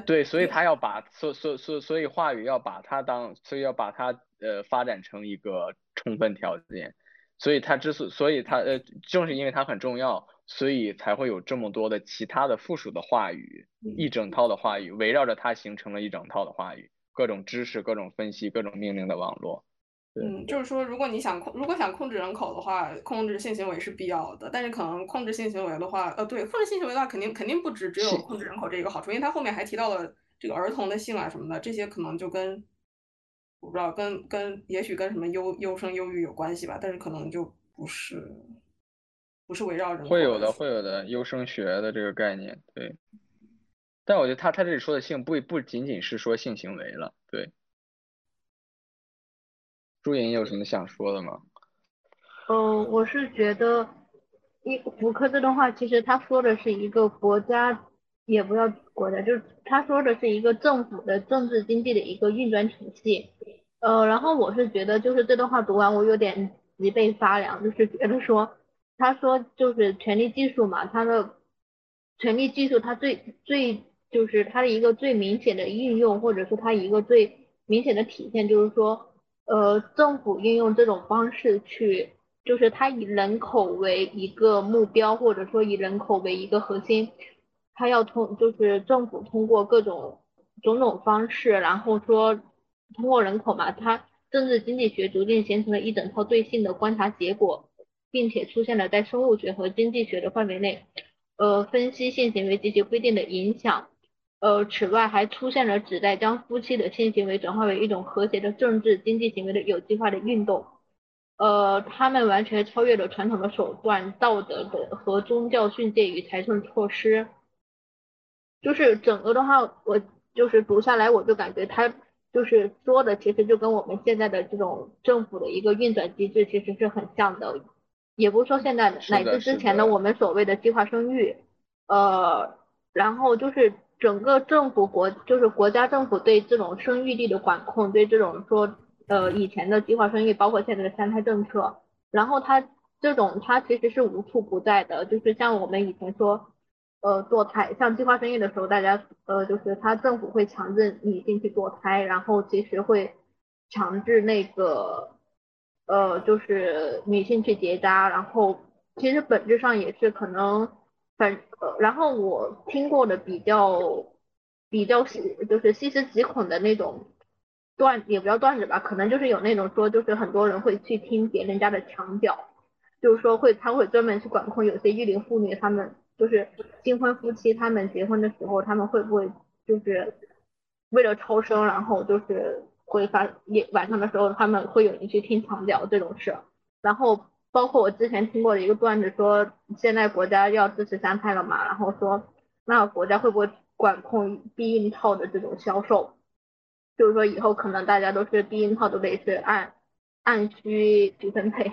[laughs] 对，所以他要把所所所所以话语要把它当，所以要把它呃发展成一个充分条件，所以它之所所以它呃正是因为它很重要。所以才会有这么多的其他的附属的话语，一整套的话语围绕着它形成了一整套的话语，各种知识、各种分析、各种命令的网络。嗯，就是说，如果你想控，如果想控制人口的话，控制性行为是必要的。但是可能控制性行为的话，呃，对，控制性行为的话，肯定肯定不止只有控制人口这一个好处，因为它后面还提到了这个儿童的性啊什么的，这些可能就跟我不知道跟跟也许跟什么优优生优育有关系吧，但是可能就不是。不是围绕着会有的，会有的优生学的这个概念，对。但我觉得他他这里说的性不不仅仅是说性行为了，对。朱莹有什么想说的吗？嗯，我是觉得，一福柯这段话其实他说的是一个国家，也不要国家，就是他说的是一个政府的政治经济的一个运转体系。呃，然后我是觉得就是这段话读完我有点脊背发凉，就是觉得说。他说就是权力技术嘛，他的权力技术，它最最就是它的一个最明显的应用，或者说它一个最明显的体现，就是说，呃，政府运用这种方式去，就是它以人口为一个目标，或者说以人口为一个核心，它要通，就是政府通过各种种种方式，然后说通过人口嘛，它政治经济学逐渐形成了一整套对性的观察结果。并且出现了在生物学和经济学的范围内，呃，分析性行为及其规定的影响。呃，此外还出现了旨在将夫妻的性行为转化为一种和谐的政治经济行为的有计划的运动。呃，他们完全超越了传统的手段、道德的和宗教训诫与财政措施。就是整个的话，我就是读下来，我就感觉他就是说的，其实就跟我们现在的这种政府的一个运转机制其实是很像的。也不是说现在的，乃至之前的我们所谓的计划生育，呃，然后就是整个政府国就是国家政府对这种生育力的管控，对这种说呃以前的计划生育，包括现在的三胎政策，然后它这种它其实是无处不在的，就是像我们以前说呃堕胎，像计划生育的时候，大家呃就是他政府会强制女性去堕胎，然后其实会强制那个呃就是女性去结扎，然后其实本质上也是可能。反呃，然后我听过的比较比较细，就是细思极恐的那种段，也不叫段子吧，可能就是有那种说，就是很多人会去听别人家的墙角，就是说会他会专门去管控有些育龄妇女，他们就是新婚夫妻，他们结婚的时候，他们会不会就是为了超生，然后就是会发夜晚上的时候，他们会有人去听墙角这种事，然后。包括我之前听过的一个段子，说现在国家要支持三胎了嘛，然后说那国家会不会管控避孕套的这种销售？就是说以后可能大家都是避孕套都得是按按需去分配。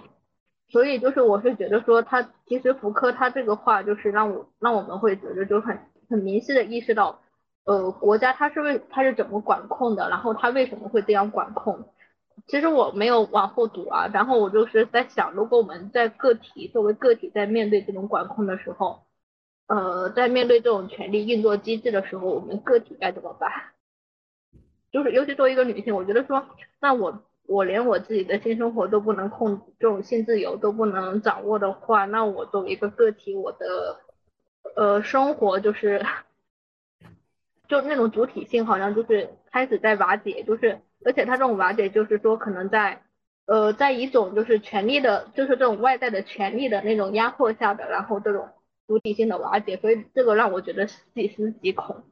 所以就是我是觉得说他其实福柯他这个话就是让我让我们会觉得就很很明晰的意识到，呃国家他是为他是怎么管控的，然后他为什么会这样管控？其实我没有往后读啊，然后我就是在想，如果我们在个体作为个体在面对这种管控的时候，呃，在面对这种权力运作机制的时候，我们个体该怎么办？就是尤其作为一个女性，我觉得说，那我我连我自己的性生活都不能控，这种性自由都不能掌握的话，那我作为一个个体，我的呃生活就是，[laughs] 就那种主体性好像就是开始在瓦解，就是。而且他这种瓦解，就是说可能在，呃，在一种就是权力的，就是这种外在的权力的那种压迫下的，然后这种主体性的瓦解，所以这个让我觉得细思极恐。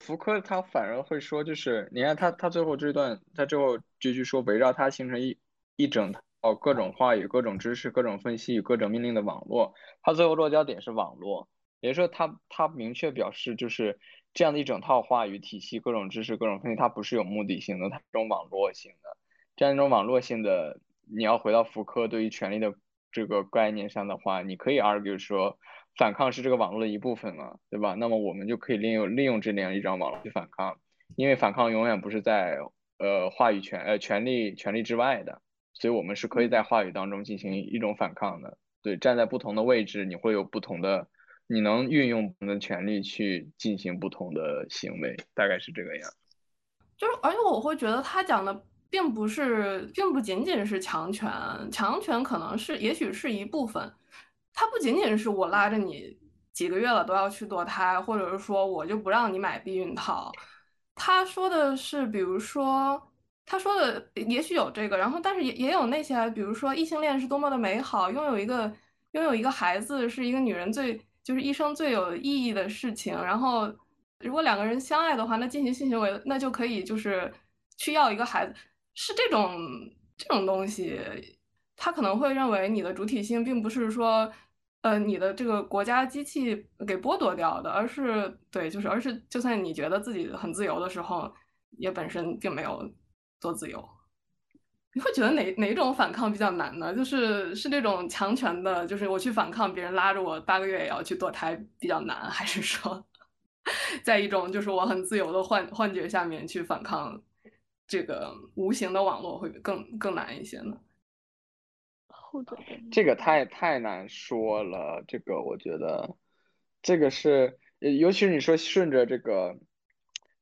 福柯他反而会说，就是你看他他最后这段，他最后这句说围绕他形成一一整套各种话语、各种知识、各种分析与各种命令的网络，他最后落脚点是网络，也就是说他他明确表示就是。这样的一整套话语体系、各种知识、各种分析，它不是有目的性的，它是一种网络性的。这样一种网络性的，你要回到福柯对于权力的这个概念上的话，你可以 argue 说，反抗是这个网络的一部分嘛，对吧？那么我们就可以利用利用这样一张网络去反抗，因为反抗永远不是在呃话语权呃权力权力之外的，所以我们是可以在话语当中进行一种反抗的。对，站在不同的位置，你会有不同的。你能运用你的权利去进行不同的行为，大概是这个样。就是，而且我会觉得他讲的并不是，并不仅仅是强权，强权可能是，也许是一部分。他不仅仅是我拉着你几个月了都要去堕胎，或者是说我就不让你买避孕套。他说的是，比如说，他说的也许有这个，然后但是也也有那些，比如说异性恋是多么的美好，拥有一个拥有一个孩子是一个女人最。就是一生最有意义的事情，然后如果两个人相爱的话，那进行性行为，那就可以就是去要一个孩子，是这种这种东西，他可能会认为你的主体性并不是说，呃，你的这个国家机器给剥夺掉的，而是对，就是而是就算你觉得自己很自由的时候，也本身并没有多自由。你会觉得哪哪种反抗比较难呢？就是是那种强权的，就是我去反抗别人拉着我八个月也要去堕胎比较难，还是说，[laughs] 在一种就是我很自由的幻幻觉下面去反抗这个无形的网络会更更难一些呢？后者这个太太难说了，这个我觉得这个是，尤其是你说顺着这个。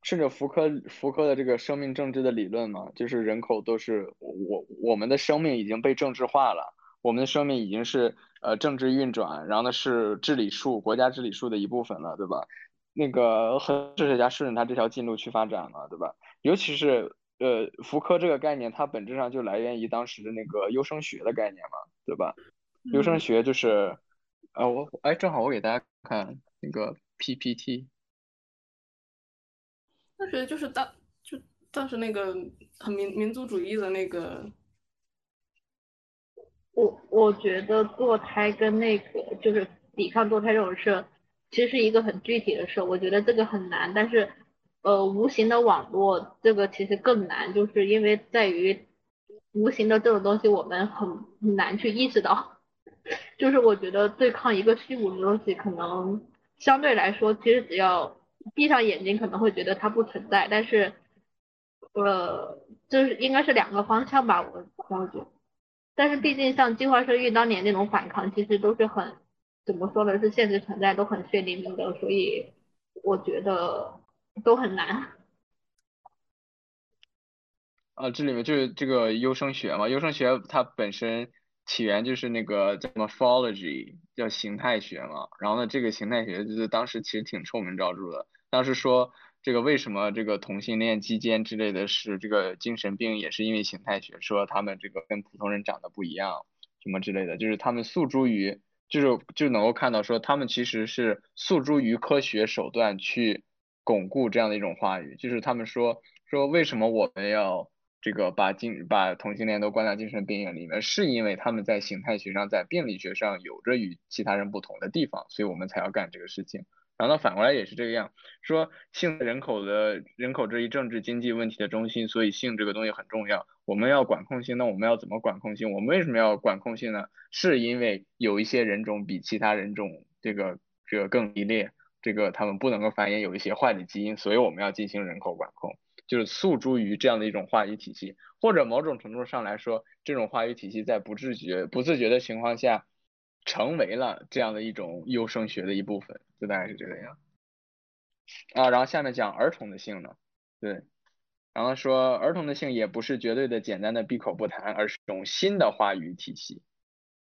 顺着福柯福柯的这个生命政治的理论嘛，就是人口都是我我们的生命已经被政治化了，我们的生命已经是呃政治运转，然后呢是治理术国家治理术的一部分了，对吧？那个很多哲学家顺着他这条进路去发展了，对吧？尤其是呃福柯这个概念，它本质上就来源于当时的那个优生学的概念嘛，对吧？优生学就是呃我哎正好我给大家看那个 PPT。但是就是当就当时那个很民民族主义的那个，我我觉得堕胎跟那个就是抵抗堕胎这种事，其实是一个很具体的事。我觉得这个很难，但是呃无形的网络这个其实更难，就是因为在于无形的这种东西我们很难去意识到，[laughs] 就是我觉得对抗一个虚无的东西，可能相对来说，其实只要闭上眼睛，可能会觉得它不存在。但是，呃，就是应该是两个方向吧，我感觉。但是毕竟像计划生育当年那种反抗，其实都是很怎么说呢？是现实存在，都很血淋淋的，所以我觉得都很难。啊，这里面就是这个优生学嘛，优生学它本身起源就是那个叫 morphology，叫形态学嘛。然后呢，这个形态学就是当时其实挺臭名昭著的。当时说这个为什么这个同性恋、基奸之类的是这个精神病，也是因为形态学，说他们这个跟普通人长得不一样，什么之类的，就是他们诉诸于，就是就能够看到说他们其实是诉诸于科学手段去巩固这样的一种话语，就是他们说说为什么我们要。这个把精把同性恋都关到精神病院里面，是因为他们在形态学上、在病理学上有着与其他人不同的地方，所以我们才要干这个事情。然后反过来也是这个样，说性人口的人口这一政治经济问题的中心，所以性这个东西很重要。我们要管控性，那我们要怎么管控性？我们为什么要管控性呢？是因为有一些人种比其他人种这个这个更低劣，这个他们不能够繁衍，有一些坏的基因，所以我们要进行人口管控。就是诉诸于这样的一种话语体系，或者某种程度上来说，这种话语体系在不自觉、不自觉的情况下，成为了这样的一种优生学的一部分，就大概是这个样。啊，然后下面讲儿童的性呢，对，然后说儿童的性也不是绝对的简单的闭口不谈，而是一种新的话语体系，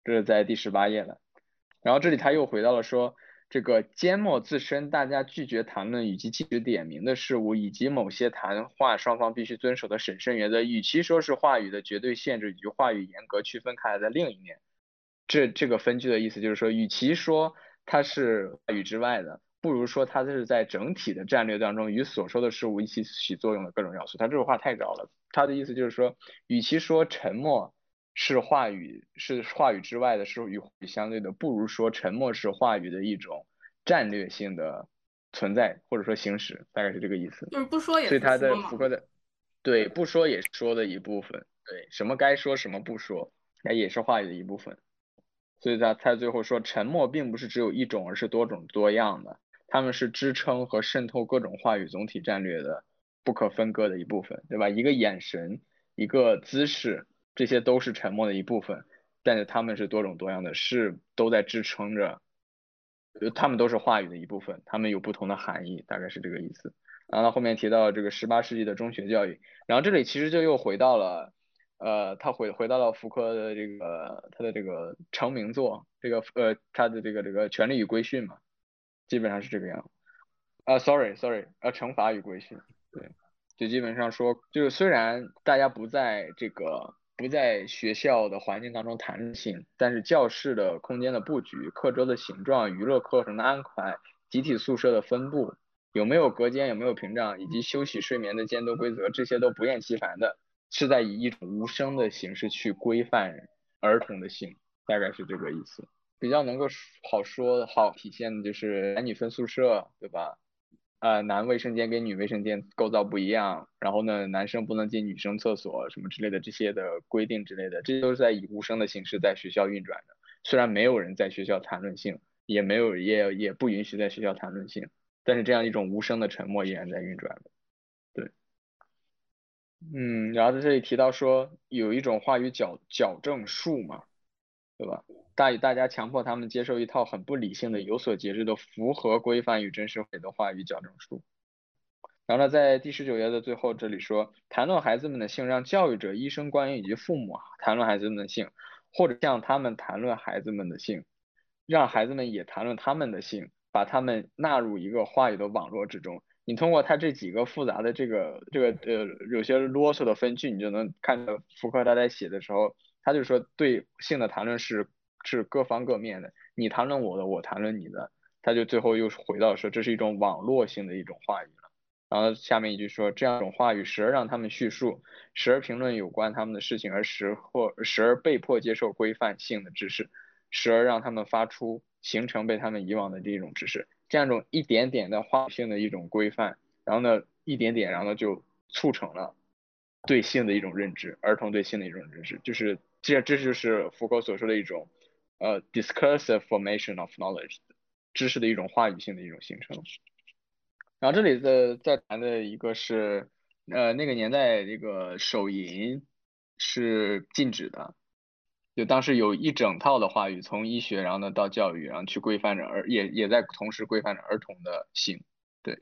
这是在第十八页了。然后这里他又回到了说。这个缄默自身，大家拒绝谈论以及禁止点名的事物，以及某些谈话双方必须遵守的审慎原则，与其说是话语的绝对限制与话语严格区分开来的另一面，这这个分句的意思就是说，与其说它是话语之外的，不如说它是在整体的战略当中与所说的事物一起起作用的各种要素。他这个话太绕了，他的意思就是说，与其说沉默。是话语，是话语之外的，是与话语相对的，不如说沉默是话语的一种战略性的存在，或者说行使，大概是这个意思。就是不说也所以他的福柯的，对，不说也说的一部分，对，什么该说什么不说，那也是话语的一部分。所以他他最后说，沉默并不是只有一种，而是多种多样的，他们是支撑和渗透各种话语总体战略的不可分割的一部分，对吧？一个眼神，一个姿势。这些都是沉默的一部分，但是他们是多种多样的，是都在支撑着，呃，他们都是话语的一部分，他们有不同的含义，大概是这个意思。然后后面提到这个十八世纪的中学教育，然后这里其实就又回到了，呃，他回回到了福柯的这个他的这个成名作，这个呃他的这个这个权利与规训嘛，基本上是这个样。啊，sorry sorry，呃，惩罚与规训，对，就基本上说，就是虽然大家不在这个。不在学校的环境当中谈论性，但是教室的空间的布局、课桌的形状、娱乐课程的安排、集体宿舍的分布、有没有隔间、有没有屏障，以及休息睡眠的监督规则，这些都不厌其烦的，是在以一种无声的形式去规范儿童的性，大概是这个意思。比较能够好说、好体现的就是男女分宿舍，对吧？呃，男卫生间跟女卫生间构造不一样，然后呢，男生不能进女生厕所什么之类的这些的规定之类的，这都是在以无声的形式在学校运转的。虽然没有人在学校谈论性，也没有也也不允许在学校谈论性，但是这样一种无声的沉默依然在运转的。嗯，然后在这里提到说有一种话语矫矫正术嘛，对吧？大大家强迫他们接受一套很不理性的、有所节制的、符合规范与真实的话语矫正术。然后呢，在第十九页的最后这里说，谈论孩子们的性，让教育者、医生、官员以及父母谈论孩子们的性，或者向他们谈论孩子们的性，让孩子们也谈论他们的性，把他们纳入一个话语的网络之中。你通过他这几个复杂的这个这个呃有些啰嗦的分句，你就能看到福柯他在写的时候，他就说对性的谈论是。是各方各面的，你谈论我的，我谈论你的，他就最后又回到说这是一种网络性的一种话语了。然后下面一句说，这样一种话语时而让他们叙述，时而评论有关他们的事情，而时或时而被迫接受规范性的知识，时而让他们发出形成被他们遗忘的这种知识，这样一种一点点的话语性的一种规范，然后呢一点点，然后呢就促成了对性的一种认知，儿童对性的一种认知，就是这这就是福柯所说的一种。呃 discursive formation of knowledge，知识的一种话语性的一种形成。然后这里的在谈的一个是，呃，那个年代这个手淫是禁止的，就当时有一整套的话语，从医学，然后呢到教育，然后去规范着儿，也也在同时规范着儿童的性，对。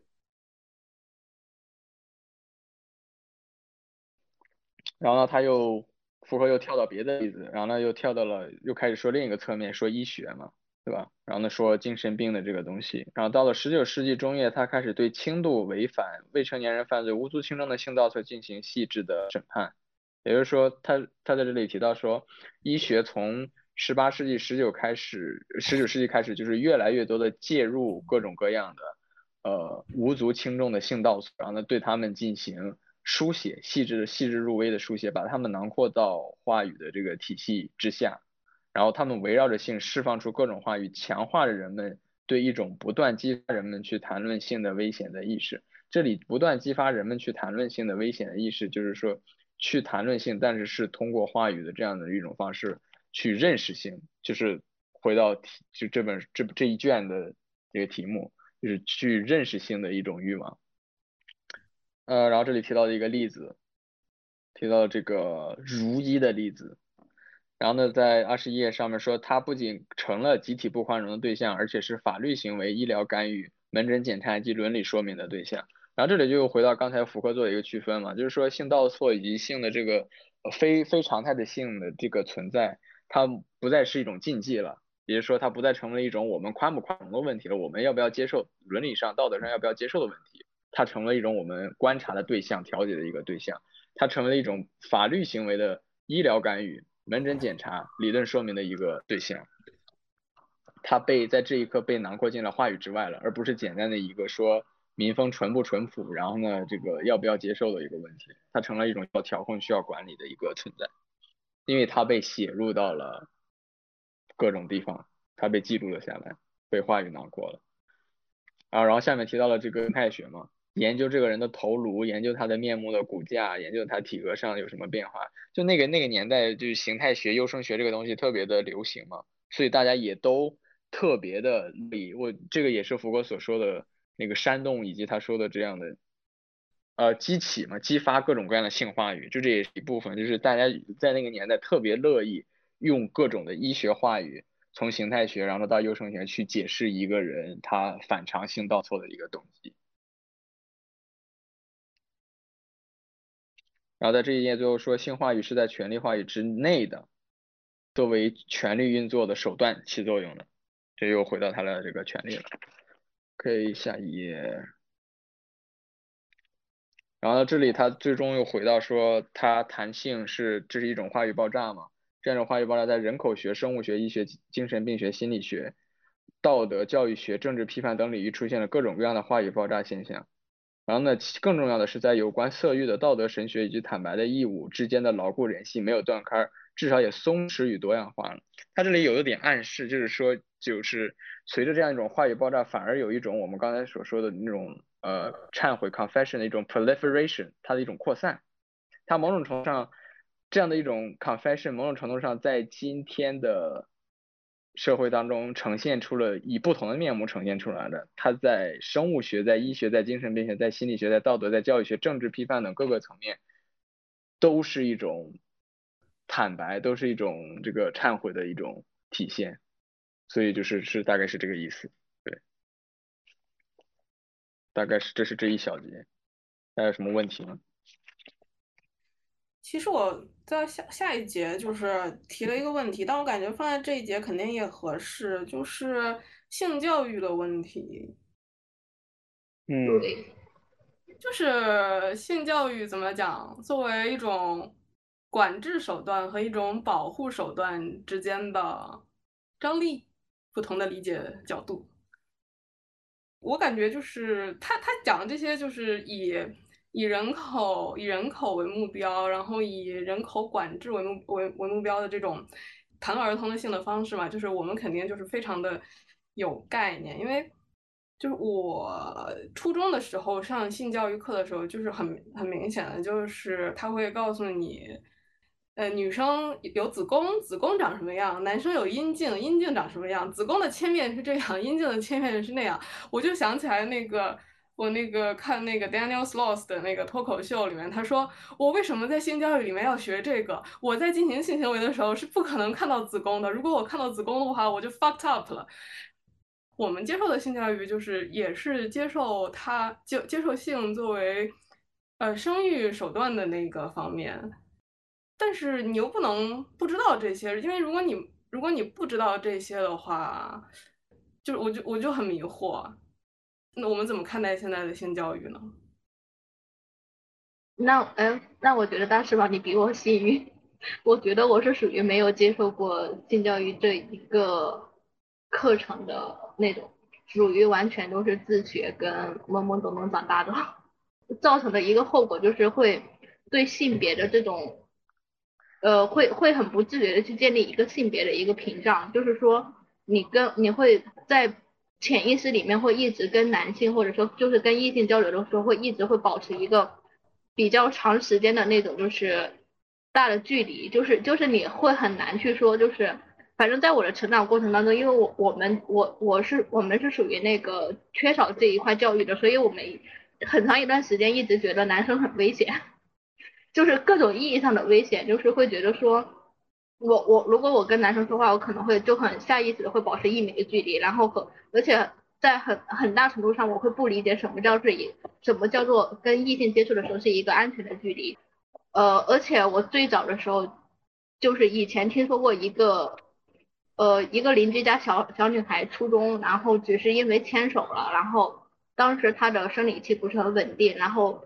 然后呢，他又符合又跳到别的例子，然后呢又跳到了又开始说另一个侧面，说医学嘛。对吧？然后呢，说精神病的这个东西，然后到了十九世纪中叶，他开始对轻度违反未成年人犯罪、无足轻重的性盗窃进行细致的审判。也就是说，他他在这里提到说，医学从十八世纪十九开始，十九世纪开始就是越来越多的介入各种各样的呃无足轻重的性道，然后呢对他们进行书写，细致细致入微的书写，把他们囊括到话语的这个体系之下。然后他们围绕着性释放出各种话语，强化着人们对一种不断激发人们去谈论性的危险的意识。这里不断激发人们去谈论性的危险的意识，就是说去谈论性，但是是通过话语的这样的一种方式去认识性。就是回到，就这本这这一卷的这个题目，就是去认识性的一种欲望。呃，然后这里提到的一个例子，提到这个如一的例子。然后呢，在二十一页上面说，他不仅成了集体不宽容的对象，而且是法律行为、医疗干预、门诊检查及伦理说明的对象。然后这里就回到刚才福柯做的一个区分嘛，就是说性倒错以及性的这个非非常态的性的这个存在，它不再是一种禁忌了，也就是说它不再成为一种我们宽不宽容的问题了，我们要不要接受伦理上、道德上要不要接受的问题，它成为一种我们观察的对象、调解的一个对象，它成为了一种法律行为的医疗干预。门诊检查理论说明的一个对象，它被在这一刻被囊括进了话语之外了，而不是简单的一个说民风淳不淳朴，然后呢这个要不要接受的一个问题，它成了一种要调控、需要管理的一个存在，因为它被写入到了各种地方，它被记录了下来，被话语囊括了。啊，然后下面提到了这个形态学嘛。研究这个人的头颅，研究他的面目的骨架，研究他体格上有什么变化。就那个那个年代，就是形态学、优生学这个东西特别的流行嘛，所以大家也都特别的理我这个也是福格所说的那个煽动，以及他说的这样的呃激起嘛，激发各种各样的性话语，就这也是一部分，就是大家在那个年代特别乐意用各种的医学话语，从形态学然后到优生学去解释一个人他反常性倒错的一个动机。然后在这一页最后说，性话语是在权力话语之内的，作为权力运作的手段起作用的。这又回到他的这个权利了。可以下一页。然后这里他最终又回到说，他弹性是这是一种话语爆炸嘛？这样一种话语爆炸在人口学、生物学、医学、精神病学、心理学、道德教育学、政治批判等领域出现了各种各样的话语爆炸现象。然后呢，更重要的是，在有关色欲的道德神学以及坦白的义务之间的牢固联系没有断开，至少也松弛与多样化了。他这里有一点暗示，就是说，就是随着这样一种话语爆炸，反而有一种我们刚才所说的那种呃忏悔 confession 的一种 proliferation，它的一种扩散。它某种程度上，这样的一种 confession，某种程度上在今天的。社会当中呈现出了以不同的面目呈现出来的，它在生物学、在医学、在精神病学、在心理学、在道德、在教育学、政治批判等各个层面，都是一种坦白，都是一种这个忏悔的一种体现。所以就是是大概是这个意思，对，大概是这是这一小节，还有什么问题吗？其实我在下下一节就是提了一个问题，但我感觉放在这一节肯定也合适，就是性教育的问题。嗯，就是性教育怎么讲？作为一种管制手段和一种保护手段之间的张力，不同的理解角度。我感觉就是他他讲的这些，就是以。以人口以人口为目标，然后以人口管制为目为为目标的这种谈儿童的性的方式嘛，就是我们肯定就是非常的有概念，因为就是我初中的时候上性教育课的时候，就是很很明显的，就是他会告诉你，呃，女生有子宫，子宫长什么样？男生有阴茎，阴茎长什么样？子宫的切面是这样，阴茎的切面是那样。我就想起来那个，我那个看那个 Daniel Sloss 的那个脱口秀里面，他说我为什么在性教育里面要学这个？我在进行性行为的时候是不可能看到子宫的，如果我看到子宫的话，我就 fucked up 了。我们接受的性教育就是也是接受他接接受性作为呃生育手段的那个方面。但是你又不能不知道这些，因为如果你如果你不知道这些的话，就我就我就很迷惑。那我们怎么看待现在的性教育呢？那哎，那我觉得大师吧，你比我幸运。我觉得我是属于没有接受过性教育这一个课程的那种，属于完全都是自学跟懵懵懂懂长大的，[laughs] 造成的一个后果就是会对性别的这种。呃，会会很不自觉的去建立一个性别的一个屏障，就是说你跟你会在潜意识里面会一直跟男性或者说就是跟异性交流的时候会一直会保持一个比较长时间的那种就是大的距离，就是就是你会很难去说就是反正在我的成长过程当中，因为我我们我我是我们是属于那个缺少这一块教育的，所以我们很长一段时间一直觉得男生很危险。就是各种意义上的危险，就是会觉得说，我我如果我跟男生说话，我可能会就很下意识的会保持一米的距离，然后和而且在很很大程度上，我会不理解什么叫做以什么叫做跟异性接触的时候是一个安全的距离，呃，而且我最早的时候，就是以前听说过一个，呃，一个邻居家小小女孩初中，然后只是因为牵手了，然后当时她的生理期不是很稳定，然后。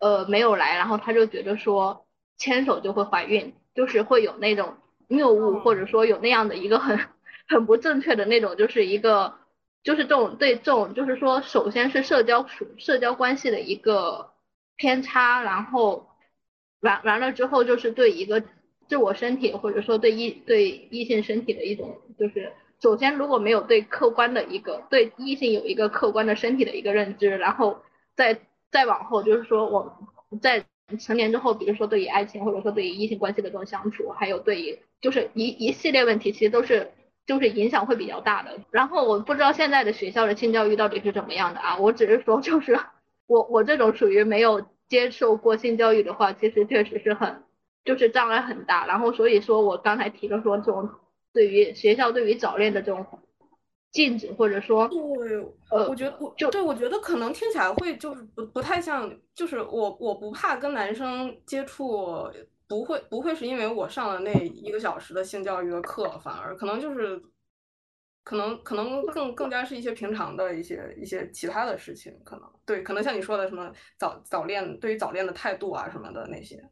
呃，没有来，然后他就觉得说牵手就会怀孕，就是会有那种谬误，或者说有那样的一个很很不正确的那种，就是一个就是这种对这种就是说，首先是社交社交关系的一个偏差，然后完完了之后就是对一个自我身体或者说对异对异性身体的一种，就是首先如果没有对客观的一个对异性有一个客观的身体的一个认知，然后再。再往后就是说，我在成年之后，比如说对于爱情，或者说对于异性关系的这种相处，还有对于就是一一系列问题，其实都是就是影响会比较大的。然后我不知道现在的学校的性教育到底是怎么样的啊？我只是说，就是我我这种属于没有接受过性教育的话，其实确实是很就是障碍很大。然后所以说我刚才提了说，这种对于学校对于早恋的这种。禁止，或者说，对，呃，我觉得我就对我觉得可能听起来会就是不不太像，就是我我不怕跟男生接触，不会不会是因为我上了那一个小时的性教育的课，反而可能就是可能可能更更加是一些平常的一些一些其他的事情，可能对，可能像你说的什么早早恋，对于早恋的态度啊什么的那些，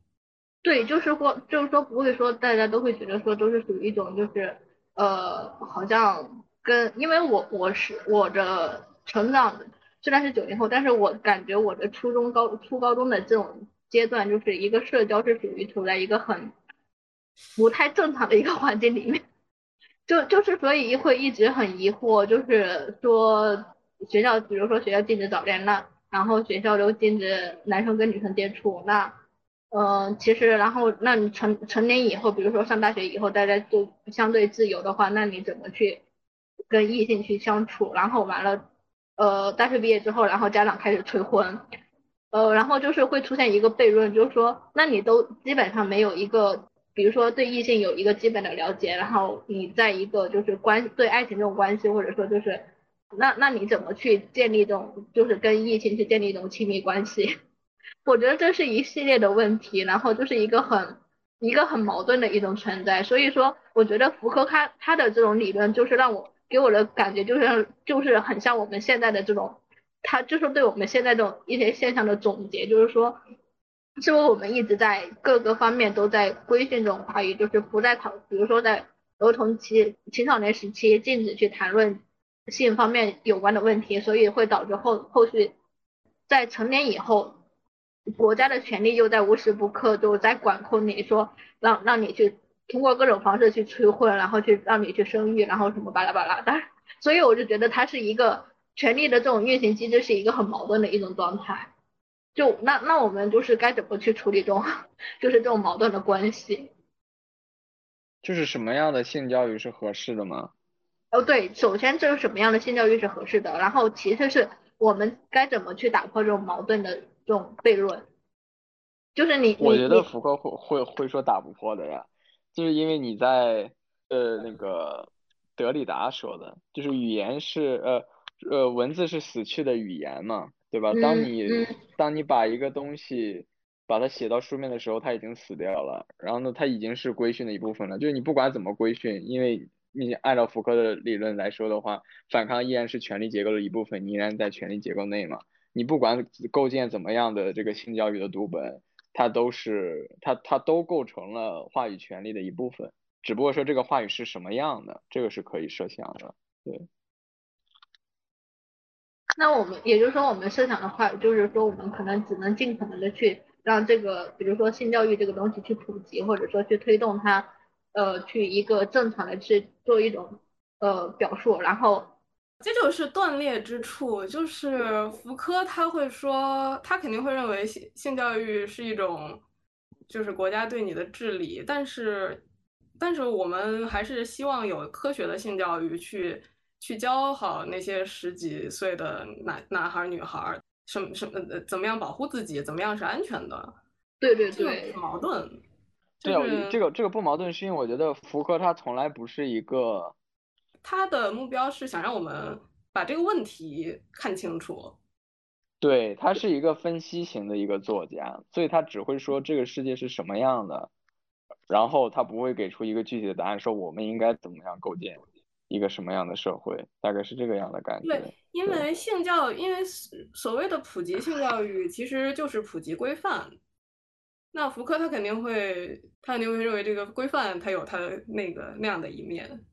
对，就是或就是说不会说大家都会觉得说都是属于一种就是呃好像。跟因为我我是我的成长虽然是九零后，但是我感觉我的初中高初高中的这种阶段，就是一个社交是属于处在一个很不太正常的一个环境里面，就就是所以会一直很疑惑，就是说学校比如说学校禁止早恋，那然后学校就禁止男生跟女生接触，那嗯其实然后那你成成年以后，比如说上大学以后，大家就相对自由的话，那你怎么去？跟异性去相处，然后完了，呃，大学毕业之后，然后家长开始催婚，呃，然后就是会出现一个悖论，就是说，那你都基本上没有一个，比如说对异性有一个基本的了解，然后你在一个就是关对爱情这种关系，或者说就是，那那你怎么去建立这种就是跟异性去建立一种亲密关系？[laughs] 我觉得这是一系列的问题，然后就是一个很一个很矛盾的一种存在，所以说，我觉得福柯他他的这种理论就是让我。给我的感觉就是就是很像我们现在的这种，他就是对我们现在这种一些现象的总结，就是说，是不是我们一直在各个方面都在规训这种话语，就是不再考，比如说在儿童期、青少年时期禁止去谈论性方面有关的问题，所以会导致后后续在成年以后，国家的权力又在无时不刻都在管控你，说让让你去。通过各种方式去催婚，然后去让你去生育，然后什么巴拉巴拉的，所以我就觉得它是一个权力的这种运行机制，是一个很矛盾的一种状态。就那那我们就是该怎么去处理这种 [laughs] 就是这种矛盾的关系？就是什么样的性教育是合适的吗？哦，对，首先这是什么样的性教育是合适的，然后其次是我们该怎么去打破这种矛盾的这种悖论。就是你，我觉得福柯会会会说打不破的呀，就是因为你在呃那个德里达说的，就是语言是呃呃文字是死去的语言嘛，对吧？当你当你把一个东西把它写到书面的时候，它已经死掉了，然后呢，它已经是规训的一部分了。就是你不管怎么规训，因为你按照福柯的理论来说的话，反抗依然是权力结构的一部分，你依然在权力结构内嘛。你不管构建怎么样的这个性教育的读本。它都是，它它都构成了话语权利的一部分，只不过说这个话语是什么样的，这个是可以设想的，对。那我们也就是说，我们设想的话，就是说我们可能只能尽可能的去让这个，比如说性教育这个东西去普及，或者说去推动它，呃，去一个正常的去做一种呃表述，然后。这就是断裂之处，就是福柯他会说，他肯定会认为性性教育是一种，就是国家对你的治理，但是，但是我们还是希望有科学的性教育，去去教好那些十几岁的男男孩女孩，什么什么怎么样保护自己，怎么样是安全的。对对对，矛盾。对啊，这个这个不矛盾，是因为我觉得福柯他从来不是一个。他的目标是想让我们把这个问题看清楚。对他是一个分析型的一个作家，所以他只会说这个世界是什么样的，然后他不会给出一个具体的答案，说我们应该怎么样构建一个什么样的社会，大概是这个样的感觉。对，因为性教，因为所谓的普及性教育其实就是普及规范。那福柯他肯定会，他肯定会认为这个规范它有它那个那样的一面。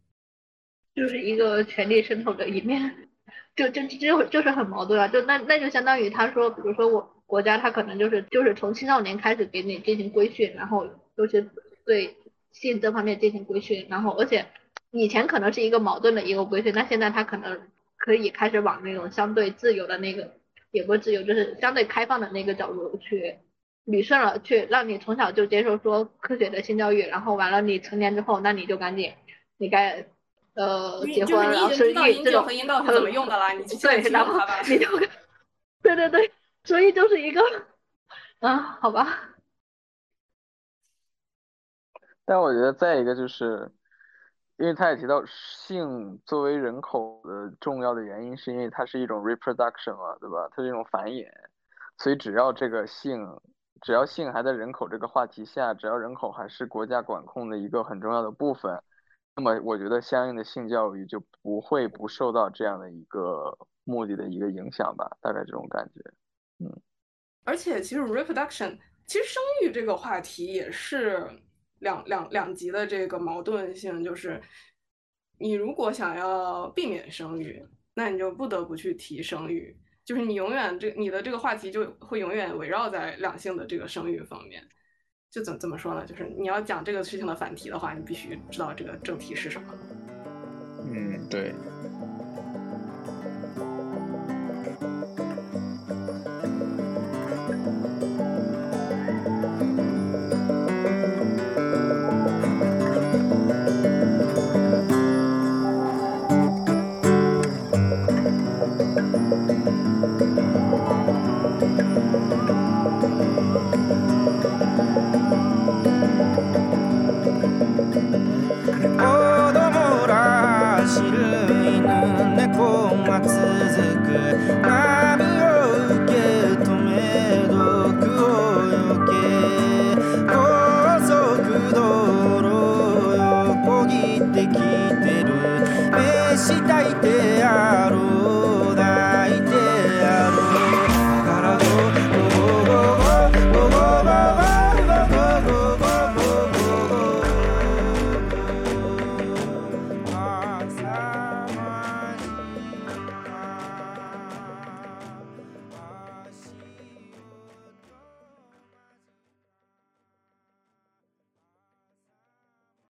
就是一个权力渗透的一面，就就就就是很矛盾啊！就那那就相当于他说，比如说我国家他可能就是就是从青少年开始给你进行规训，然后尤其对性这方面进行规训，然后而且以前可能是一个矛盾的一个规训，那现在他可能可以开始往那种相对自由的那个，也不自由，就是相对开放的那个角度去捋顺了，去让你从小就接受说科学的性教育，然后完了你成年之后，那你就赶紧你该。呃，结婚然后生育这种，引导是怎么用的啦？你对，然后你就，[laughs] 对对对，所以就是一个，啊，好吧。但我觉得再一个就是，因为他也提到性作为人口的重要的原因，是因为它是一种 reproduction 嘛，对吧？它是一种繁衍，所以只要这个性，只要性还在人口这个话题下，只要人口还是国家管控的一个很重要的部分。那么我觉得相应的性教育就不会不受到这样的一个目的的一个影响吧，大概这种感觉，嗯。而且其实 reproduction，其实生育这个话题也是两两两极的这个矛盾性，就是你如果想要避免生育，那你就不得不去提生育，就是你永远这你的这个话题就会永远围绕在两性的这个生育方面。就怎怎么说呢？就是你要讲这个事情的反题的话，你必须知道这个正题是什么。嗯，对。